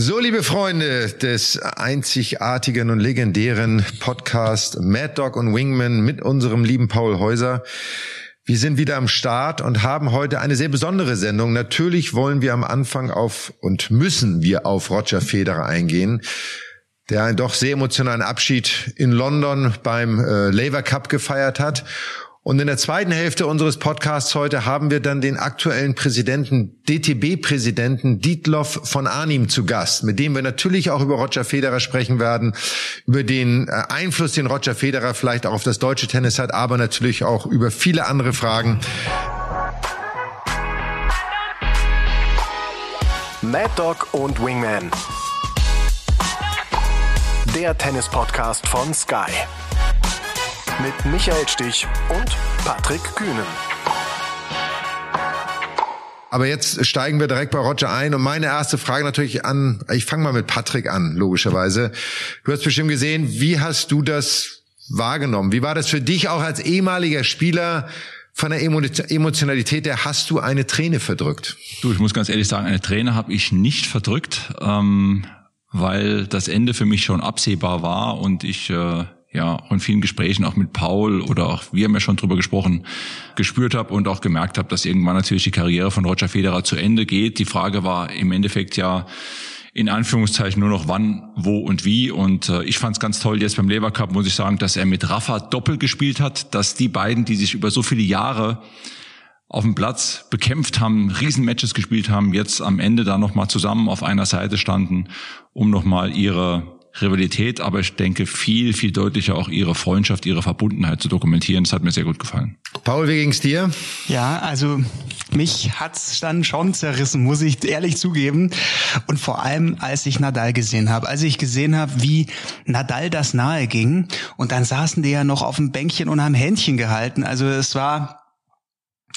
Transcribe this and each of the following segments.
So, liebe Freunde des einzigartigen und legendären Podcast Mad Dog und Wingman mit unserem lieben Paul Häuser. Wir sind wieder am Start und haben heute eine sehr besondere Sendung. Natürlich wollen wir am Anfang auf und müssen wir auf Roger Federer eingehen, der einen doch sehr emotionalen Abschied in London beim äh, Labour Cup gefeiert hat. Und in der zweiten Hälfte unseres Podcasts heute haben wir dann den aktuellen Präsidenten, DTB-Präsidenten Dietloff von Arnim zu Gast, mit dem wir natürlich auch über Roger Federer sprechen werden, über den äh, Einfluss, den Roger Federer vielleicht auch auf das deutsche Tennis hat, aber natürlich auch über viele andere Fragen. Mad Dog und Wingman. Der Tennis-Podcast von Sky mit Michael Stich und Patrick Kühnen. Aber jetzt steigen wir direkt bei Roger ein und meine erste Frage natürlich an, ich fange mal mit Patrick an, logischerweise. Du hast bestimmt gesehen, wie hast du das wahrgenommen? Wie war das für dich auch als ehemaliger Spieler? Von der Emotionalität der hast du eine Träne verdrückt? Du, ich muss ganz ehrlich sagen, eine Träne habe ich nicht verdrückt, ähm, weil das Ende für mich schon absehbar war und ich äh, ja, auch in vielen Gesprächen auch mit Paul oder auch wir haben ja schon drüber gesprochen, gespürt habe und auch gemerkt habe, dass irgendwann natürlich die Karriere von Roger Federer zu Ende geht. Die Frage war im Endeffekt ja in Anführungszeichen nur noch wann, wo und wie. Und äh, ich fand es ganz toll jetzt beim Lever Cup, muss ich sagen, dass er mit Rafa doppelt gespielt hat, dass die beiden, die sich über so viele Jahre auf dem Platz bekämpft haben, Riesenmatches gespielt haben, jetzt am Ende da nochmal zusammen auf einer Seite standen, um nochmal ihre Rivalität, aber ich denke viel, viel deutlicher auch ihre Freundschaft, ihre Verbundenheit zu dokumentieren. Das hat mir sehr gut gefallen. Paul, wie ging's dir? Ja, also mich hat's dann schon zerrissen, muss ich ehrlich zugeben. Und vor allem, als ich Nadal gesehen habe, als ich gesehen habe, wie Nadal das nahe ging, und dann saßen die ja noch auf dem Bänkchen und haben Händchen gehalten. Also es war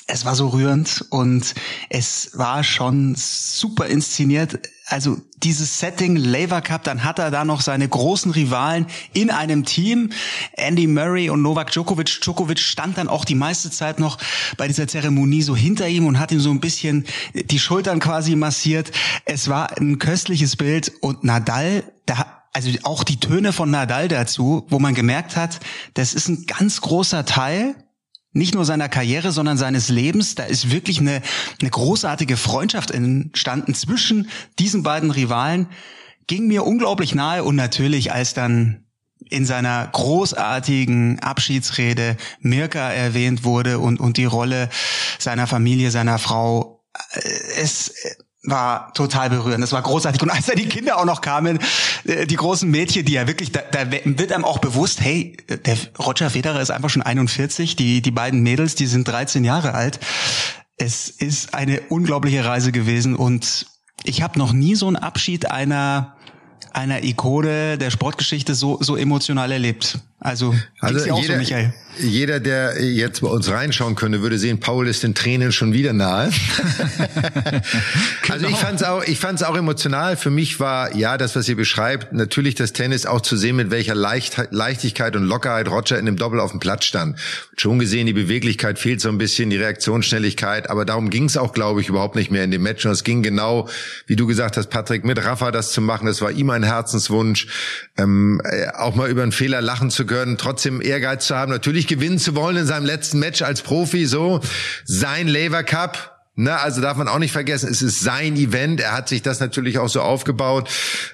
es war so rührend und es war schon super inszeniert. Also dieses Setting Laver Cup, dann hat er da noch seine großen Rivalen in einem Team. Andy Murray und Novak Djokovic. Djokovic stand dann auch die meiste Zeit noch bei dieser Zeremonie so hinter ihm und hat ihm so ein bisschen die Schultern quasi massiert. Es war ein köstliches Bild und Nadal, da also auch die Töne von Nadal dazu, wo man gemerkt hat, das ist ein ganz großer Teil nicht nur seiner Karriere, sondern seines Lebens. Da ist wirklich eine, eine großartige Freundschaft entstanden zwischen diesen beiden Rivalen. Ging mir unglaublich nahe und natürlich als dann in seiner großartigen Abschiedsrede Mirka erwähnt wurde und, und die Rolle seiner Familie, seiner Frau, äh, es war total berührend. Das war großartig. Und als da die Kinder auch noch kamen, äh, die großen Mädchen, die ja wirklich, da, da wird einem auch bewusst, hey, der Roger Federer ist einfach schon 41, die, die beiden Mädels, die sind 13 Jahre alt. Es ist eine unglaubliche Reise gewesen und ich habe noch nie so einen Abschied einer einer Ikone der Sportgeschichte so so emotional erlebt. Also, also jeder, so, Michael? jeder, der jetzt bei uns reinschauen könnte, würde sehen, Paul ist den Tränen schon wieder nahe. Also ich fand es auch, ich fand's auch emotional. Für mich war ja das, was ihr beschreibt, natürlich das Tennis auch zu sehen, mit welcher Leicht, Leichtigkeit und Lockerheit Roger in dem Doppel auf dem Platz stand. Schon gesehen, die Beweglichkeit fehlt so ein bisschen, die Reaktionsschnelligkeit, aber darum ging es auch, glaube ich, überhaupt nicht mehr in dem Match. Und es ging genau, wie du gesagt hast, Patrick, mit Rafa das zu machen. Das war ihm ein Herzenswunsch, ähm, äh, auch mal über einen Fehler lachen zu können, trotzdem Ehrgeiz zu haben, natürlich gewinnen zu wollen in seinem letzten Match als Profi, so sein Lever Cup. Ne, also darf man auch nicht vergessen, es ist sein Event. Er hat sich das natürlich auch so aufgebaut.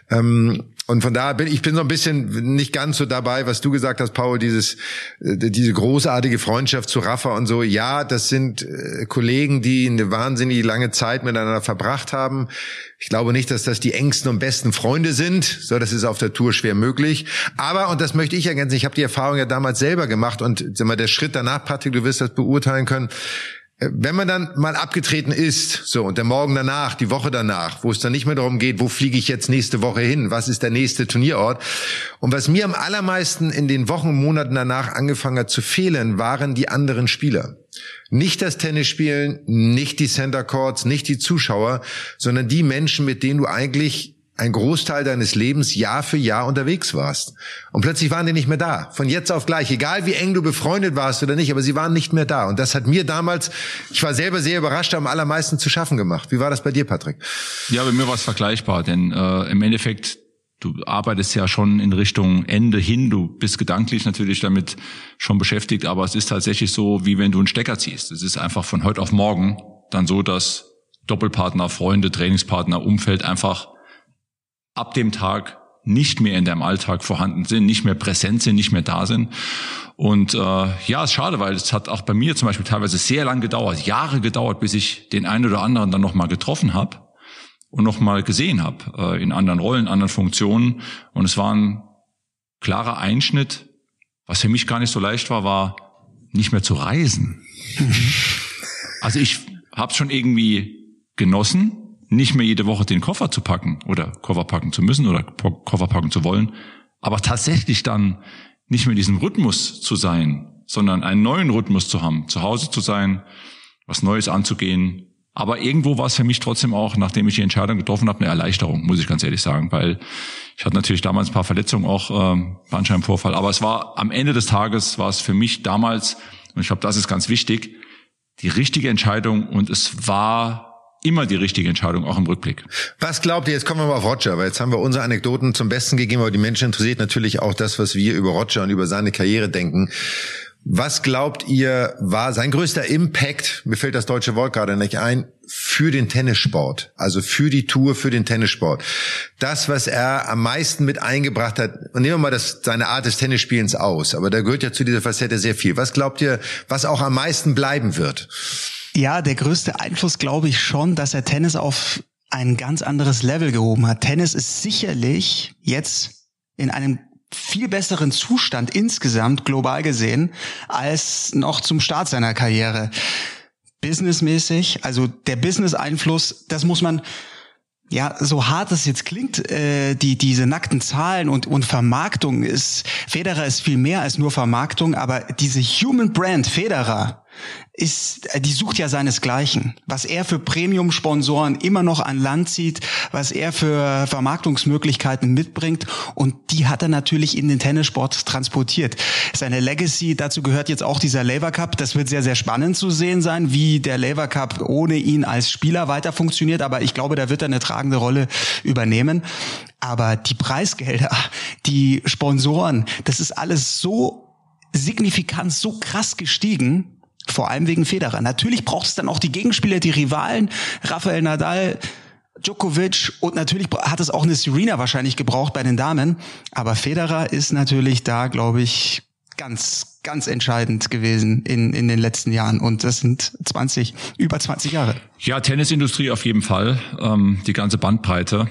Ähm, und von daher bin ich bin so ein bisschen nicht ganz so dabei, was du gesagt hast, Paul, dieses äh, diese großartige Freundschaft zu Rafa und so. Ja, das sind äh, Kollegen, die eine wahnsinnig lange Zeit miteinander verbracht haben. Ich glaube nicht, dass das die engsten und besten Freunde sind. So, das ist auf der Tour schwer möglich. Aber und das möchte ich ergänzen. Ich habe die Erfahrung ja damals selber gemacht und sag mal, der Schritt danach, Patrick, du wirst das beurteilen können wenn man dann mal abgetreten ist, so und der Morgen danach, die Woche danach, wo es dann nicht mehr darum geht, wo fliege ich jetzt nächste Woche hin, was ist der nächste Turnierort und was mir am allermeisten in den Wochen und Monaten danach angefangen hat zu fehlen, waren die anderen Spieler. Nicht das Tennisspielen, nicht die Center Courts, nicht die Zuschauer, sondern die Menschen, mit denen du eigentlich ein Großteil deines Lebens Jahr für Jahr unterwegs warst. Und plötzlich waren die nicht mehr da. Von jetzt auf gleich. Egal wie eng du befreundet warst oder nicht, aber sie waren nicht mehr da. Und das hat mir damals, ich war selber sehr überrascht, am allermeisten zu schaffen gemacht. Wie war das bei dir, Patrick? Ja, bei mir war es vergleichbar, denn äh, im Endeffekt du arbeitest ja schon in Richtung Ende hin. Du bist gedanklich natürlich damit schon beschäftigt, aber es ist tatsächlich so, wie wenn du einen Stecker ziehst. Es ist einfach von heute auf morgen dann so, dass Doppelpartner, Freunde, Trainingspartner, Umfeld einfach ab dem Tag nicht mehr in deinem Alltag vorhanden sind, nicht mehr präsent sind, nicht mehr da sind. Und äh, ja, ist schade, weil es hat auch bei mir zum Beispiel teilweise sehr lang gedauert, Jahre gedauert, bis ich den einen oder anderen dann nochmal getroffen habe und nochmal gesehen habe äh, in anderen Rollen, anderen Funktionen. Und es war ein klarer Einschnitt. Was für mich gar nicht so leicht war, war nicht mehr zu reisen. also ich habe schon irgendwie genossen, nicht mehr jede Woche den Koffer zu packen oder Koffer packen zu müssen oder Koffer packen zu wollen, aber tatsächlich dann nicht mehr in diesem Rhythmus zu sein, sondern einen neuen Rhythmus zu haben, zu Hause zu sein, was Neues anzugehen, aber irgendwo war es für mich trotzdem auch, nachdem ich die Entscheidung getroffen habe, eine Erleichterung, muss ich ganz ehrlich sagen, weil ich hatte natürlich damals ein paar Verletzungen, auch ähm, Bandscheibenvorfall. Aber es war am Ende des Tages war es für mich damals, und ich glaube, das ist ganz wichtig, die richtige Entscheidung und es war immer die richtige Entscheidung, auch im Rückblick. Was glaubt ihr, jetzt kommen wir mal auf Roger, weil jetzt haben wir unsere Anekdoten zum Besten gegeben, aber die Menschen interessiert natürlich auch das, was wir über Roger und über seine Karriere denken. Was glaubt ihr, war sein größter Impact, mir fällt das deutsche Wort gerade nicht ein, für den Tennissport, also für die Tour, für den Tennissport. Das, was er am meisten mit eingebracht hat, und nehmen wir mal das, seine Art des Tennisspielens aus, aber da gehört ja zu dieser Facette sehr viel. Was glaubt ihr, was auch am meisten bleiben wird? Ja, der größte Einfluss glaube ich schon, dass er Tennis auf ein ganz anderes Level gehoben hat. Tennis ist sicherlich jetzt in einem viel besseren Zustand insgesamt global gesehen als noch zum Start seiner Karriere. Businessmäßig, also der Business-Einfluss, das muss man ja, so hart es jetzt klingt, äh, die diese nackten Zahlen und und Vermarktung ist Federer ist viel mehr als nur Vermarktung, aber diese Human Brand Federer ist, äh, die sucht ja seinesgleichen. Was er für Premium-Sponsoren immer noch an Land zieht, was er für Vermarktungsmöglichkeiten mitbringt und die hat er natürlich in den Tennissport transportiert. Seine Legacy, dazu gehört jetzt auch dieser Lever Cup. Das wird sehr, sehr spannend zu sehen sein, wie der Lever Cup ohne ihn als Spieler weiter funktioniert, aber ich glaube, da wird er eine tragende Rolle übernehmen. Aber die Preisgelder, die Sponsoren, das ist alles so signifikant, so krass gestiegen, vor allem wegen Federer. Natürlich braucht es dann auch die Gegenspieler, die Rivalen, Rafael Nadal, Djokovic und natürlich hat es auch eine Serena wahrscheinlich gebraucht bei den Damen. Aber Federer ist natürlich da, glaube ich, ganz, ganz entscheidend gewesen in, in den letzten Jahren. Und das sind 20, über 20 Jahre. Ja, Tennisindustrie auf jeden Fall. Ähm, die ganze Bandbreite.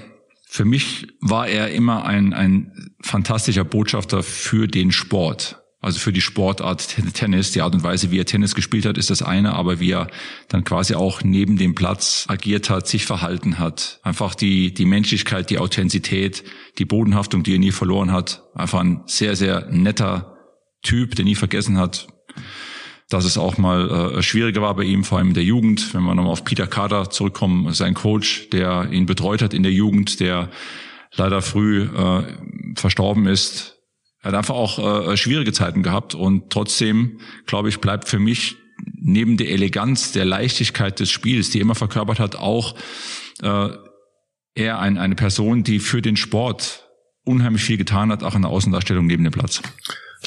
Für mich war er immer ein, ein fantastischer Botschafter für den Sport also für die Sportart Tennis. Die Art und Weise, wie er Tennis gespielt hat, ist das eine, aber wie er dann quasi auch neben dem Platz agiert hat, sich verhalten hat. Einfach die, die Menschlichkeit, die Authentizität, die Bodenhaftung, die er nie verloren hat. Einfach ein sehr, sehr netter Typ, der nie vergessen hat, dass es auch mal äh, schwieriger war bei ihm, vor allem in der Jugend. Wenn wir nochmal auf Peter Kader zurückkommen, sein Coach, der ihn betreut hat in der Jugend, der leider früh äh, verstorben ist, er hat einfach auch äh, schwierige Zeiten gehabt und trotzdem, glaube ich, bleibt für mich neben der Eleganz, der Leichtigkeit des Spiels, die immer verkörpert hat, auch äh, er ein, eine Person, die für den Sport unheimlich viel getan hat, auch in der Außendarstellung neben dem Platz.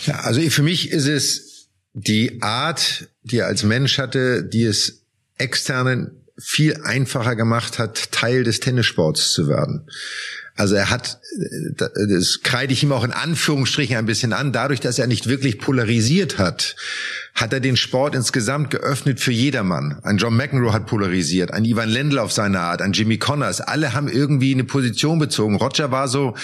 Ja, also für mich ist es die Art, die er als Mensch hatte, die es externen viel einfacher gemacht hat, Teil des Tennissports zu werden. Also er hat, das kreide ich ihm auch in Anführungsstrichen ein bisschen an, dadurch, dass er nicht wirklich polarisiert hat, hat er den Sport insgesamt geöffnet für jedermann. Ein John McEnroe hat polarisiert, ein Ivan Lendl auf seine Art, ein Jimmy Connors. Alle haben irgendwie eine Position bezogen. Roger war so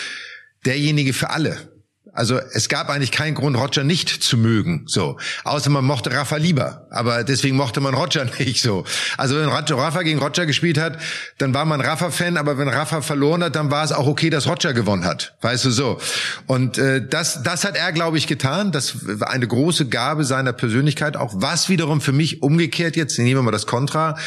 derjenige für alle. Also es gab eigentlich keinen Grund, Roger nicht zu mögen. So, außer man mochte Rafa lieber, aber deswegen mochte man Roger nicht so. Also wenn Rafa gegen Roger gespielt hat, dann war man Rafa-Fan, aber wenn Rafa verloren hat, dann war es auch okay, dass Roger gewonnen hat. Weißt du so? Und äh, das, das hat er, glaube ich, getan. Das war eine große Gabe seiner Persönlichkeit, auch was wiederum für mich umgekehrt jetzt. Nehmen wir mal das Kontra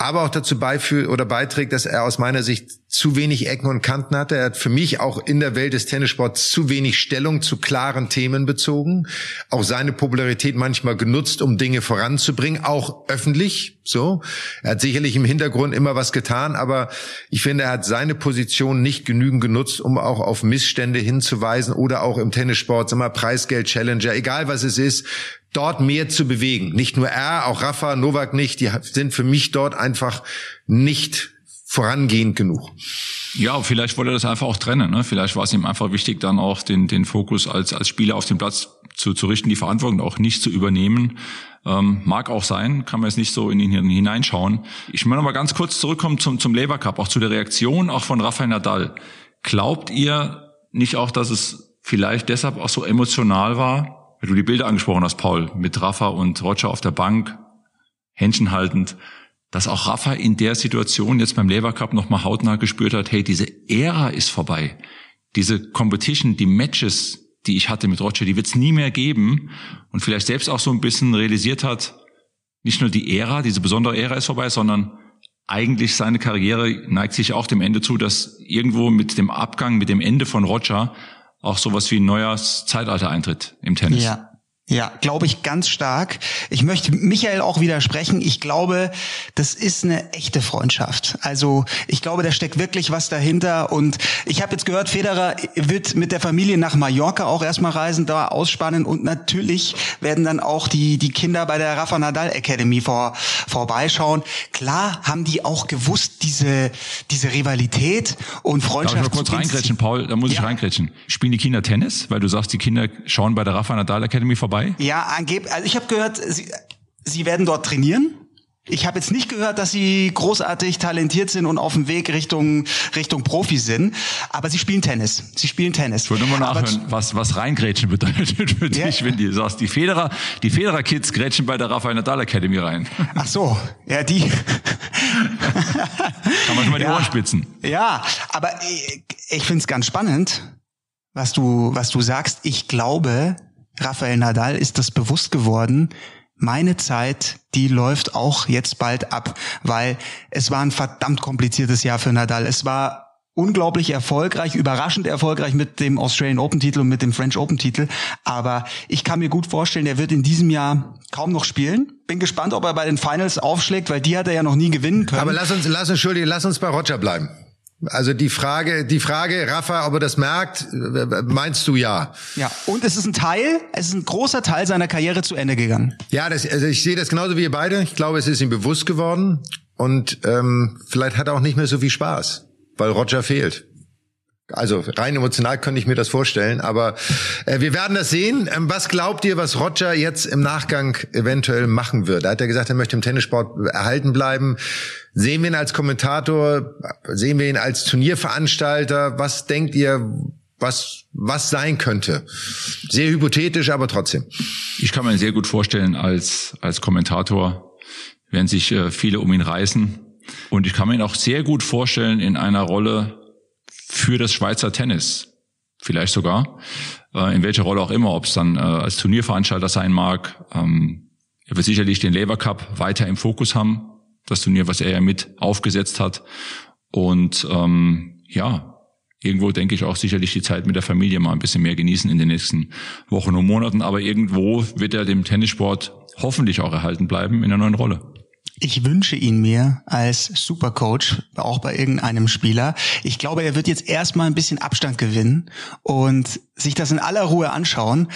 aber auch dazu beiführt oder beiträgt, dass er aus meiner Sicht zu wenig Ecken und Kanten hatte. Er hat für mich auch in der Welt des Tennissports zu wenig Stellung zu klaren Themen bezogen. Auch seine Popularität manchmal genutzt, um Dinge voranzubringen, auch öffentlich. So. Er hat sicherlich im Hintergrund immer was getan, aber ich finde, er hat seine Position nicht genügend genutzt, um auch auf Missstände hinzuweisen oder auch im Tennissport, sag mal, Preisgeld Challenger, egal was es ist, dort mehr zu bewegen. Nicht nur er, auch Rafa, Novak nicht, die sind für mich dort einfach nicht vorangehend genug. Ja, vielleicht wollte er das einfach auch trennen. Ne? Vielleicht war es ihm einfach wichtig, dann auch den, den Fokus als, als Spieler auf den Platz zu, zu richten, die Verantwortung auch nicht zu übernehmen. Ähm, mag auch sein, kann man jetzt nicht so in ihn hineinschauen. Ich möchte mal ganz kurz zurückkommen zum, zum Labour Cup, auch zu der Reaktion auch von Rafael Nadal. Glaubt ihr nicht auch, dass es vielleicht deshalb auch so emotional war, weil du die Bilder angesprochen hast, Paul, mit Rafa und Roger auf der Bank, Händchen haltend, dass auch Rafa in der Situation jetzt beim Lever Cup nochmal hautnah gespürt hat, hey, diese Ära ist vorbei. Diese Competition, die Matches, die ich hatte mit Roger, die wird es nie mehr geben. Und vielleicht selbst auch so ein bisschen realisiert hat, nicht nur die Ära, diese besondere Ära ist vorbei, sondern eigentlich seine Karriere neigt sich auch dem Ende zu, dass irgendwo mit dem Abgang, mit dem Ende von Roger auch sowas wie ein neues Zeitalter eintritt im Tennis. Ja. Ja, glaube ich ganz stark. Ich möchte Michael auch widersprechen. Ich glaube, das ist eine echte Freundschaft. Also ich glaube, da steckt wirklich was dahinter. Und ich habe jetzt gehört, Federer wird mit der Familie nach Mallorca auch erstmal reisen, da ausspannen. Und natürlich werden dann auch die, die Kinder bei der Rafa Nadal Academy vor, vorbeischauen. Klar haben die auch gewusst, diese, diese Rivalität und Freundschaft. Darf ich mal kurz reingrätschen, Paul? Da muss ja. ich reingrätschen. Spielen die Kinder Tennis? Weil du sagst, die Kinder schauen bei der Rafa Nadal Academy vorbei dabei? Ja, angeblich. Also ich habe gehört, sie, sie werden dort trainieren. Ich habe jetzt nicht gehört, dass sie großartig talentiert sind und auf dem Weg Richtung Richtung Profi sind, aber sie spielen Tennis. Sie spielen Tennis. Ich würde mal nachhören, was was reingrätschen bedeutet für ja. dich, wenn du sagst, die Federer, die Federer Kids grätschen bei der Rafael Nadal Academy rein. Ach so, ja, die Kann man schon mal die ja. Ohren spitzen. Ja, aber ich, ich finde es ganz spannend, was du was du sagst. Ich glaube, Rafael Nadal ist das bewusst geworden, meine Zeit, die läuft auch jetzt bald ab, weil es war ein verdammt kompliziertes Jahr für Nadal. Es war unglaublich erfolgreich, überraschend erfolgreich mit dem Australian Open Titel und mit dem French Open Titel. Aber ich kann mir gut vorstellen, er wird in diesem Jahr kaum noch spielen. Bin gespannt, ob er bei den Finals aufschlägt, weil die hat er ja noch nie gewinnen können. Aber lass uns, lass uns, Entschuldigung, lass uns bei Roger bleiben. Also die Frage, die Frage, Rafa, ob er das merkt, meinst du ja? Ja. Und es ist ein Teil, es ist ein großer Teil seiner Karriere zu Ende gegangen. Ja, das, also ich sehe das genauso wie ihr beide. Ich glaube, es ist ihm bewusst geworden und ähm, vielleicht hat er auch nicht mehr so viel Spaß, weil Roger fehlt. Also rein emotional könnte ich mir das vorstellen, aber äh, wir werden das sehen. Ähm, was glaubt ihr, was Roger jetzt im Nachgang eventuell machen wird? Da hat er gesagt, er möchte im Tennissport erhalten bleiben. Sehen wir ihn als Kommentator? Sehen wir ihn als Turnierveranstalter? Was denkt ihr, was, was sein könnte? Sehr hypothetisch, aber trotzdem. Ich kann mir sehr gut vorstellen, als, als Kommentator werden sich äh, viele um ihn reißen. Und ich kann mir ihn auch sehr gut vorstellen in einer Rolle für das Schweizer Tennis. Vielleicht sogar. Äh, in welcher Rolle auch immer, ob es dann äh, als Turnierveranstalter sein mag. Ähm, er wird sicherlich den Lever Cup weiter im Fokus haben das Turnier, was er ja mit aufgesetzt hat. Und ähm, ja, irgendwo denke ich auch sicherlich die Zeit mit der Familie mal ein bisschen mehr genießen in den nächsten Wochen und Monaten. Aber irgendwo wird er dem Tennissport hoffentlich auch erhalten bleiben in einer neuen Rolle. Ich wünsche ihn mir als Supercoach, auch bei irgendeinem Spieler. Ich glaube, er wird jetzt erstmal ein bisschen Abstand gewinnen und sich das in aller Ruhe anschauen.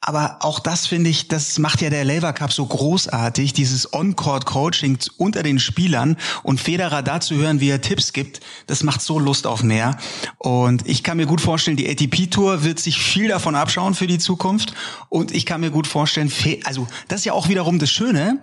Aber auch das finde ich, das macht ja der Lever Cup so großartig, dieses On-Court-Coaching unter den Spielern und Federer dazu hören, wie er Tipps gibt, das macht so Lust auf mehr. Und ich kann mir gut vorstellen, die ATP-Tour wird sich viel davon abschauen für die Zukunft. Und ich kann mir gut vorstellen, also das ist ja auch wiederum das Schöne,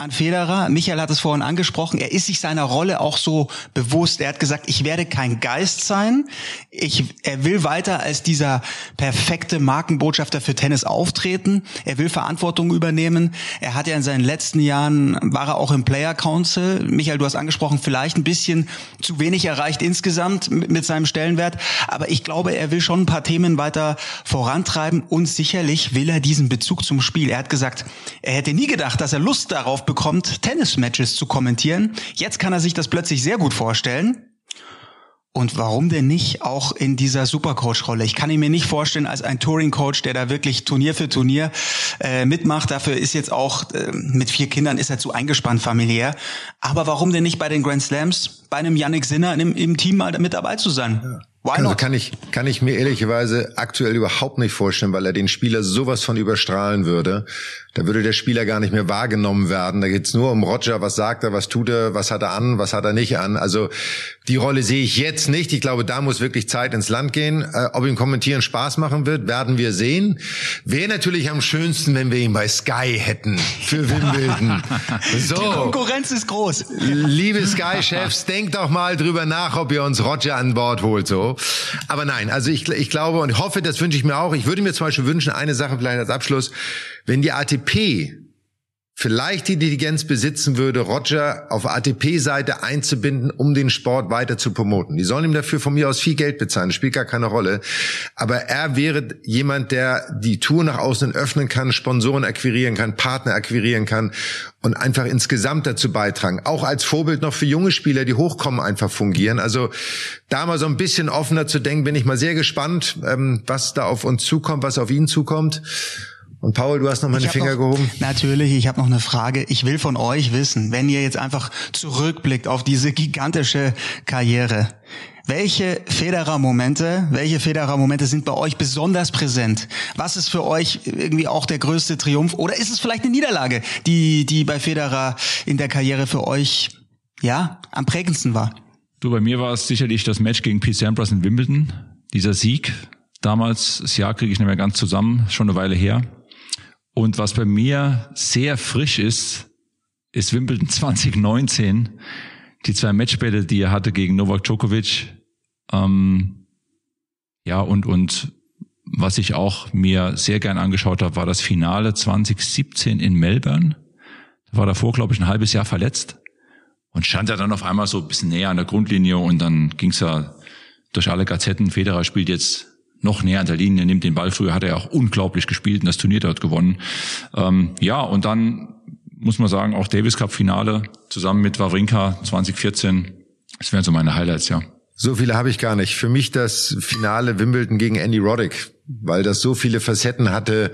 an Federer. Michael hat es vorhin angesprochen. Er ist sich seiner Rolle auch so bewusst. Er hat gesagt, ich werde kein Geist sein. Ich, er will weiter als dieser perfekte Markenbotschafter für Tennis auftreten. Er will Verantwortung übernehmen. Er hat ja in seinen letzten Jahren, war er auch im Player Council. Michael, du hast angesprochen, vielleicht ein bisschen zu wenig erreicht insgesamt mit, seinem Stellenwert. Aber ich glaube, er will schon ein paar Themen weiter vorantreiben und sicherlich will er diesen Bezug zum Spiel. Er hat gesagt, er hätte nie gedacht, dass er Lust darauf bekommt, Tennismatches zu kommentieren. Jetzt kann er sich das plötzlich sehr gut vorstellen. Und warum denn nicht auch in dieser Supercoach-Rolle? Ich kann ihn mir nicht vorstellen als ein Touring-Coach, der da wirklich Turnier für Turnier äh, mitmacht. Dafür ist jetzt auch äh, mit vier Kindern ist er zu eingespannt familiär. Aber warum denn nicht bei den Grand Slams bei einem Yannick Sinner im, im Team mal mit dabei zu sein? Ja. Also kann ich, kann ich mir ehrlicherweise aktuell überhaupt nicht vorstellen, weil er den Spieler sowas von überstrahlen würde. Da würde der Spieler gar nicht mehr wahrgenommen werden. Da geht's nur um Roger, was sagt er, was tut er, was hat er an, was hat er nicht an. Also die Rolle sehe ich jetzt nicht. Ich glaube, da muss wirklich Zeit ins Land gehen. Äh, ob ihm Kommentieren Spaß machen wird, werden wir sehen. Wäre natürlich am schönsten, wenn wir ihn bei Sky hätten für Wimbledon. So. Die Konkurrenz ist groß. Liebe Sky-Chefs, denkt doch mal drüber nach, ob ihr uns Roger an Bord holt. So. Aber nein, also ich, ich glaube und hoffe, das wünsche ich mir auch. Ich würde mir zum Beispiel wünschen, eine Sache vielleicht als Abschluss, wenn die ATP vielleicht die Intelligenz besitzen würde, Roger auf ATP-Seite einzubinden, um den Sport weiter zu promoten. Die sollen ihm dafür von mir aus viel Geld bezahlen, spielt gar keine Rolle. Aber er wäre jemand, der die Tour nach außen öffnen kann, Sponsoren akquirieren kann, Partner akquirieren kann und einfach insgesamt dazu beitragen. Auch als Vorbild noch für junge Spieler, die hochkommen, einfach fungieren. Also da mal so ein bisschen offener zu denken, bin ich mal sehr gespannt, ähm, was da auf uns zukommt, was auf ihn zukommt. Und Paul, du hast noch meine Finger noch, gehoben. Natürlich, ich habe noch eine Frage. Ich will von euch wissen, wenn ihr jetzt einfach zurückblickt auf diese gigantische Karriere, welche Federer-Momente, welche Federer-Momente sind bei euch besonders präsent? Was ist für euch irgendwie auch der größte Triumph? Oder ist es vielleicht eine Niederlage, die, die bei Federer in der Karriere für euch, ja, am prägendsten war? Du, bei mir war es sicherlich das Match gegen Pete Sampras in Wimbledon. Dieser Sieg damals, das Jahr kriege ich nicht mehr ganz zusammen, schon eine Weile her. Und was bei mir sehr frisch ist, ist Wimbledon 2019. Die zwei Matchbälle, die er hatte gegen Novak Djokovic. Ähm, ja, und, und was ich auch mir sehr gern angeschaut habe, war das Finale 2017 in Melbourne. Da war davor, glaube ich, ein halbes Jahr verletzt und stand er dann auf einmal so ein bisschen näher an der Grundlinie und dann ging es ja durch alle Gazetten. Federer spielt jetzt noch näher an der Linie, nimmt den Ball. Früher hat er auch unglaublich gespielt und das Turnier dort gewonnen. Ähm, ja, und dann muss man sagen, auch Davis Cup Finale zusammen mit Wawrinka 2014. Das wären so meine Highlights, ja. So viele habe ich gar nicht. Für mich das Finale Wimbledon gegen Andy Roddick, weil das so viele Facetten hatte,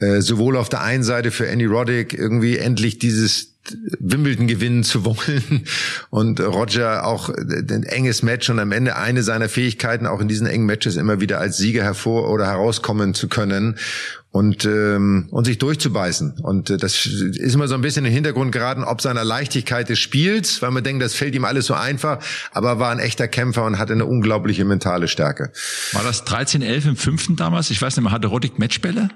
äh, sowohl auf der einen Seite für Andy Roddick irgendwie endlich dieses Wimbledon gewinnen zu wollen und Roger auch ein enges Match und am Ende eine seiner Fähigkeiten auch in diesen engen Matches immer wieder als Sieger hervor oder herauskommen zu können und ähm, und sich durchzubeißen und äh, das ist immer so ein bisschen in den Hintergrund geraten, ob seiner Leichtigkeit des Spiels, weil man denkt, das fällt ihm alles so einfach, aber er war ein echter Kämpfer und hatte eine unglaubliche mentale Stärke. War das 13-11 im fünften damals? Ich weiß nicht, man hatte Roddick Matchbälle?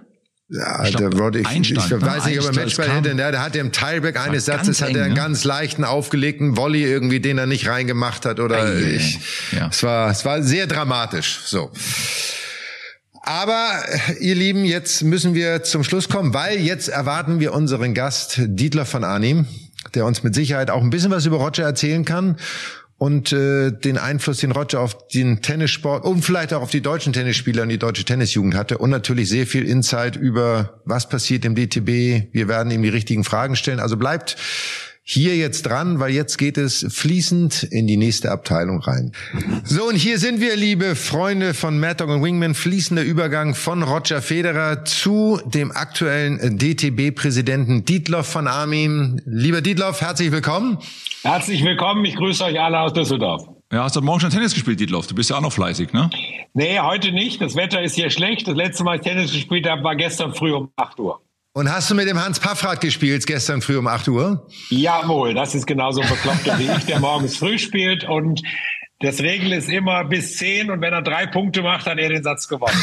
Ja, ich, glaub, der Roddick, Einstand, ich weiß nicht, ob er Matchball hätte. Der, der hatte im Tiebreak eines Satzes hat er einen ne? ganz leichten aufgelegten Volley irgendwie, den er nicht reingemacht hat oder Ei, ich. Ja. Es war, es war sehr dramatisch. So. Aber ihr Lieben, jetzt müssen wir zum Schluss kommen, weil jetzt erwarten wir unseren Gast Dietler von Arnim, der uns mit Sicherheit auch ein bisschen was über Roger erzählen kann und äh, den Einfluss, den Roger auf den Tennissport und vielleicht auch auf die deutschen Tennisspieler und die deutsche Tennisjugend hatte und natürlich sehr viel Insight über was passiert im DTB. Wir werden ihm die richtigen Fragen stellen. Also bleibt hier jetzt dran, weil jetzt geht es fließend in die nächste Abteilung rein. So, und hier sind wir, liebe Freunde von Mad Dog und Wingman, fließender Übergang von Roger Federer zu dem aktuellen DTB-Präsidenten Dietloff von Armin. Lieber Dietloff, herzlich willkommen. Herzlich willkommen, ich grüße euch alle aus Düsseldorf. Ja, hast du morgen schon Tennis gespielt, Dietloff? Du bist ja auch noch fleißig, ne? Nee, heute nicht. Das Wetter ist hier schlecht. Das letzte Mal, ich Tennis gespielt habe, war gestern früh um 8 Uhr. Und hast du mit dem Hans Paffrath gespielt gestern früh um 8 Uhr? Jawohl, das ist genauso bekloppt wie ich, der morgens früh spielt und das Regel ist immer bis zehn und wenn er drei Punkte macht, hat er den Satz gewonnen.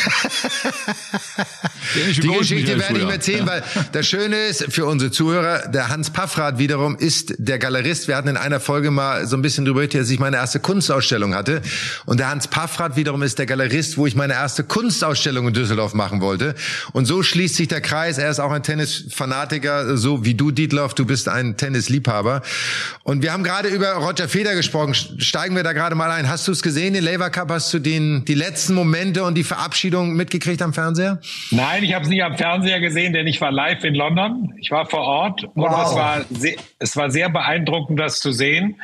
Die Geschichte werde ich mir erzählen, weil das Schöne ist für unsere Zuhörer, der Hans Paffrath wiederum ist der Galerist. Wir hatten in einer Folge mal so ein bisschen drüber dass ich meine erste Kunstausstellung hatte. Und der Hans Paffrath wiederum ist der Galerist, wo ich meine erste Kunstausstellung in Düsseldorf machen wollte. Und so schließt sich der Kreis. Er ist auch ein Tennisfanatiker, so wie du, Dietloff. Du bist ein Tennisliebhaber. Und wir haben gerade über Roger Feder gesprochen. Steigen wir da gerade mal ein. Hast du es gesehen, den Labour Cup? Hast du den, die letzten Momente und die Verabschiedung mitgekriegt am Fernseher? Nein, ich habe es nicht am Fernseher gesehen, denn ich war live in London. Ich war vor Ort wow. und es war, sehr, es war sehr beeindruckend, das zu sehen.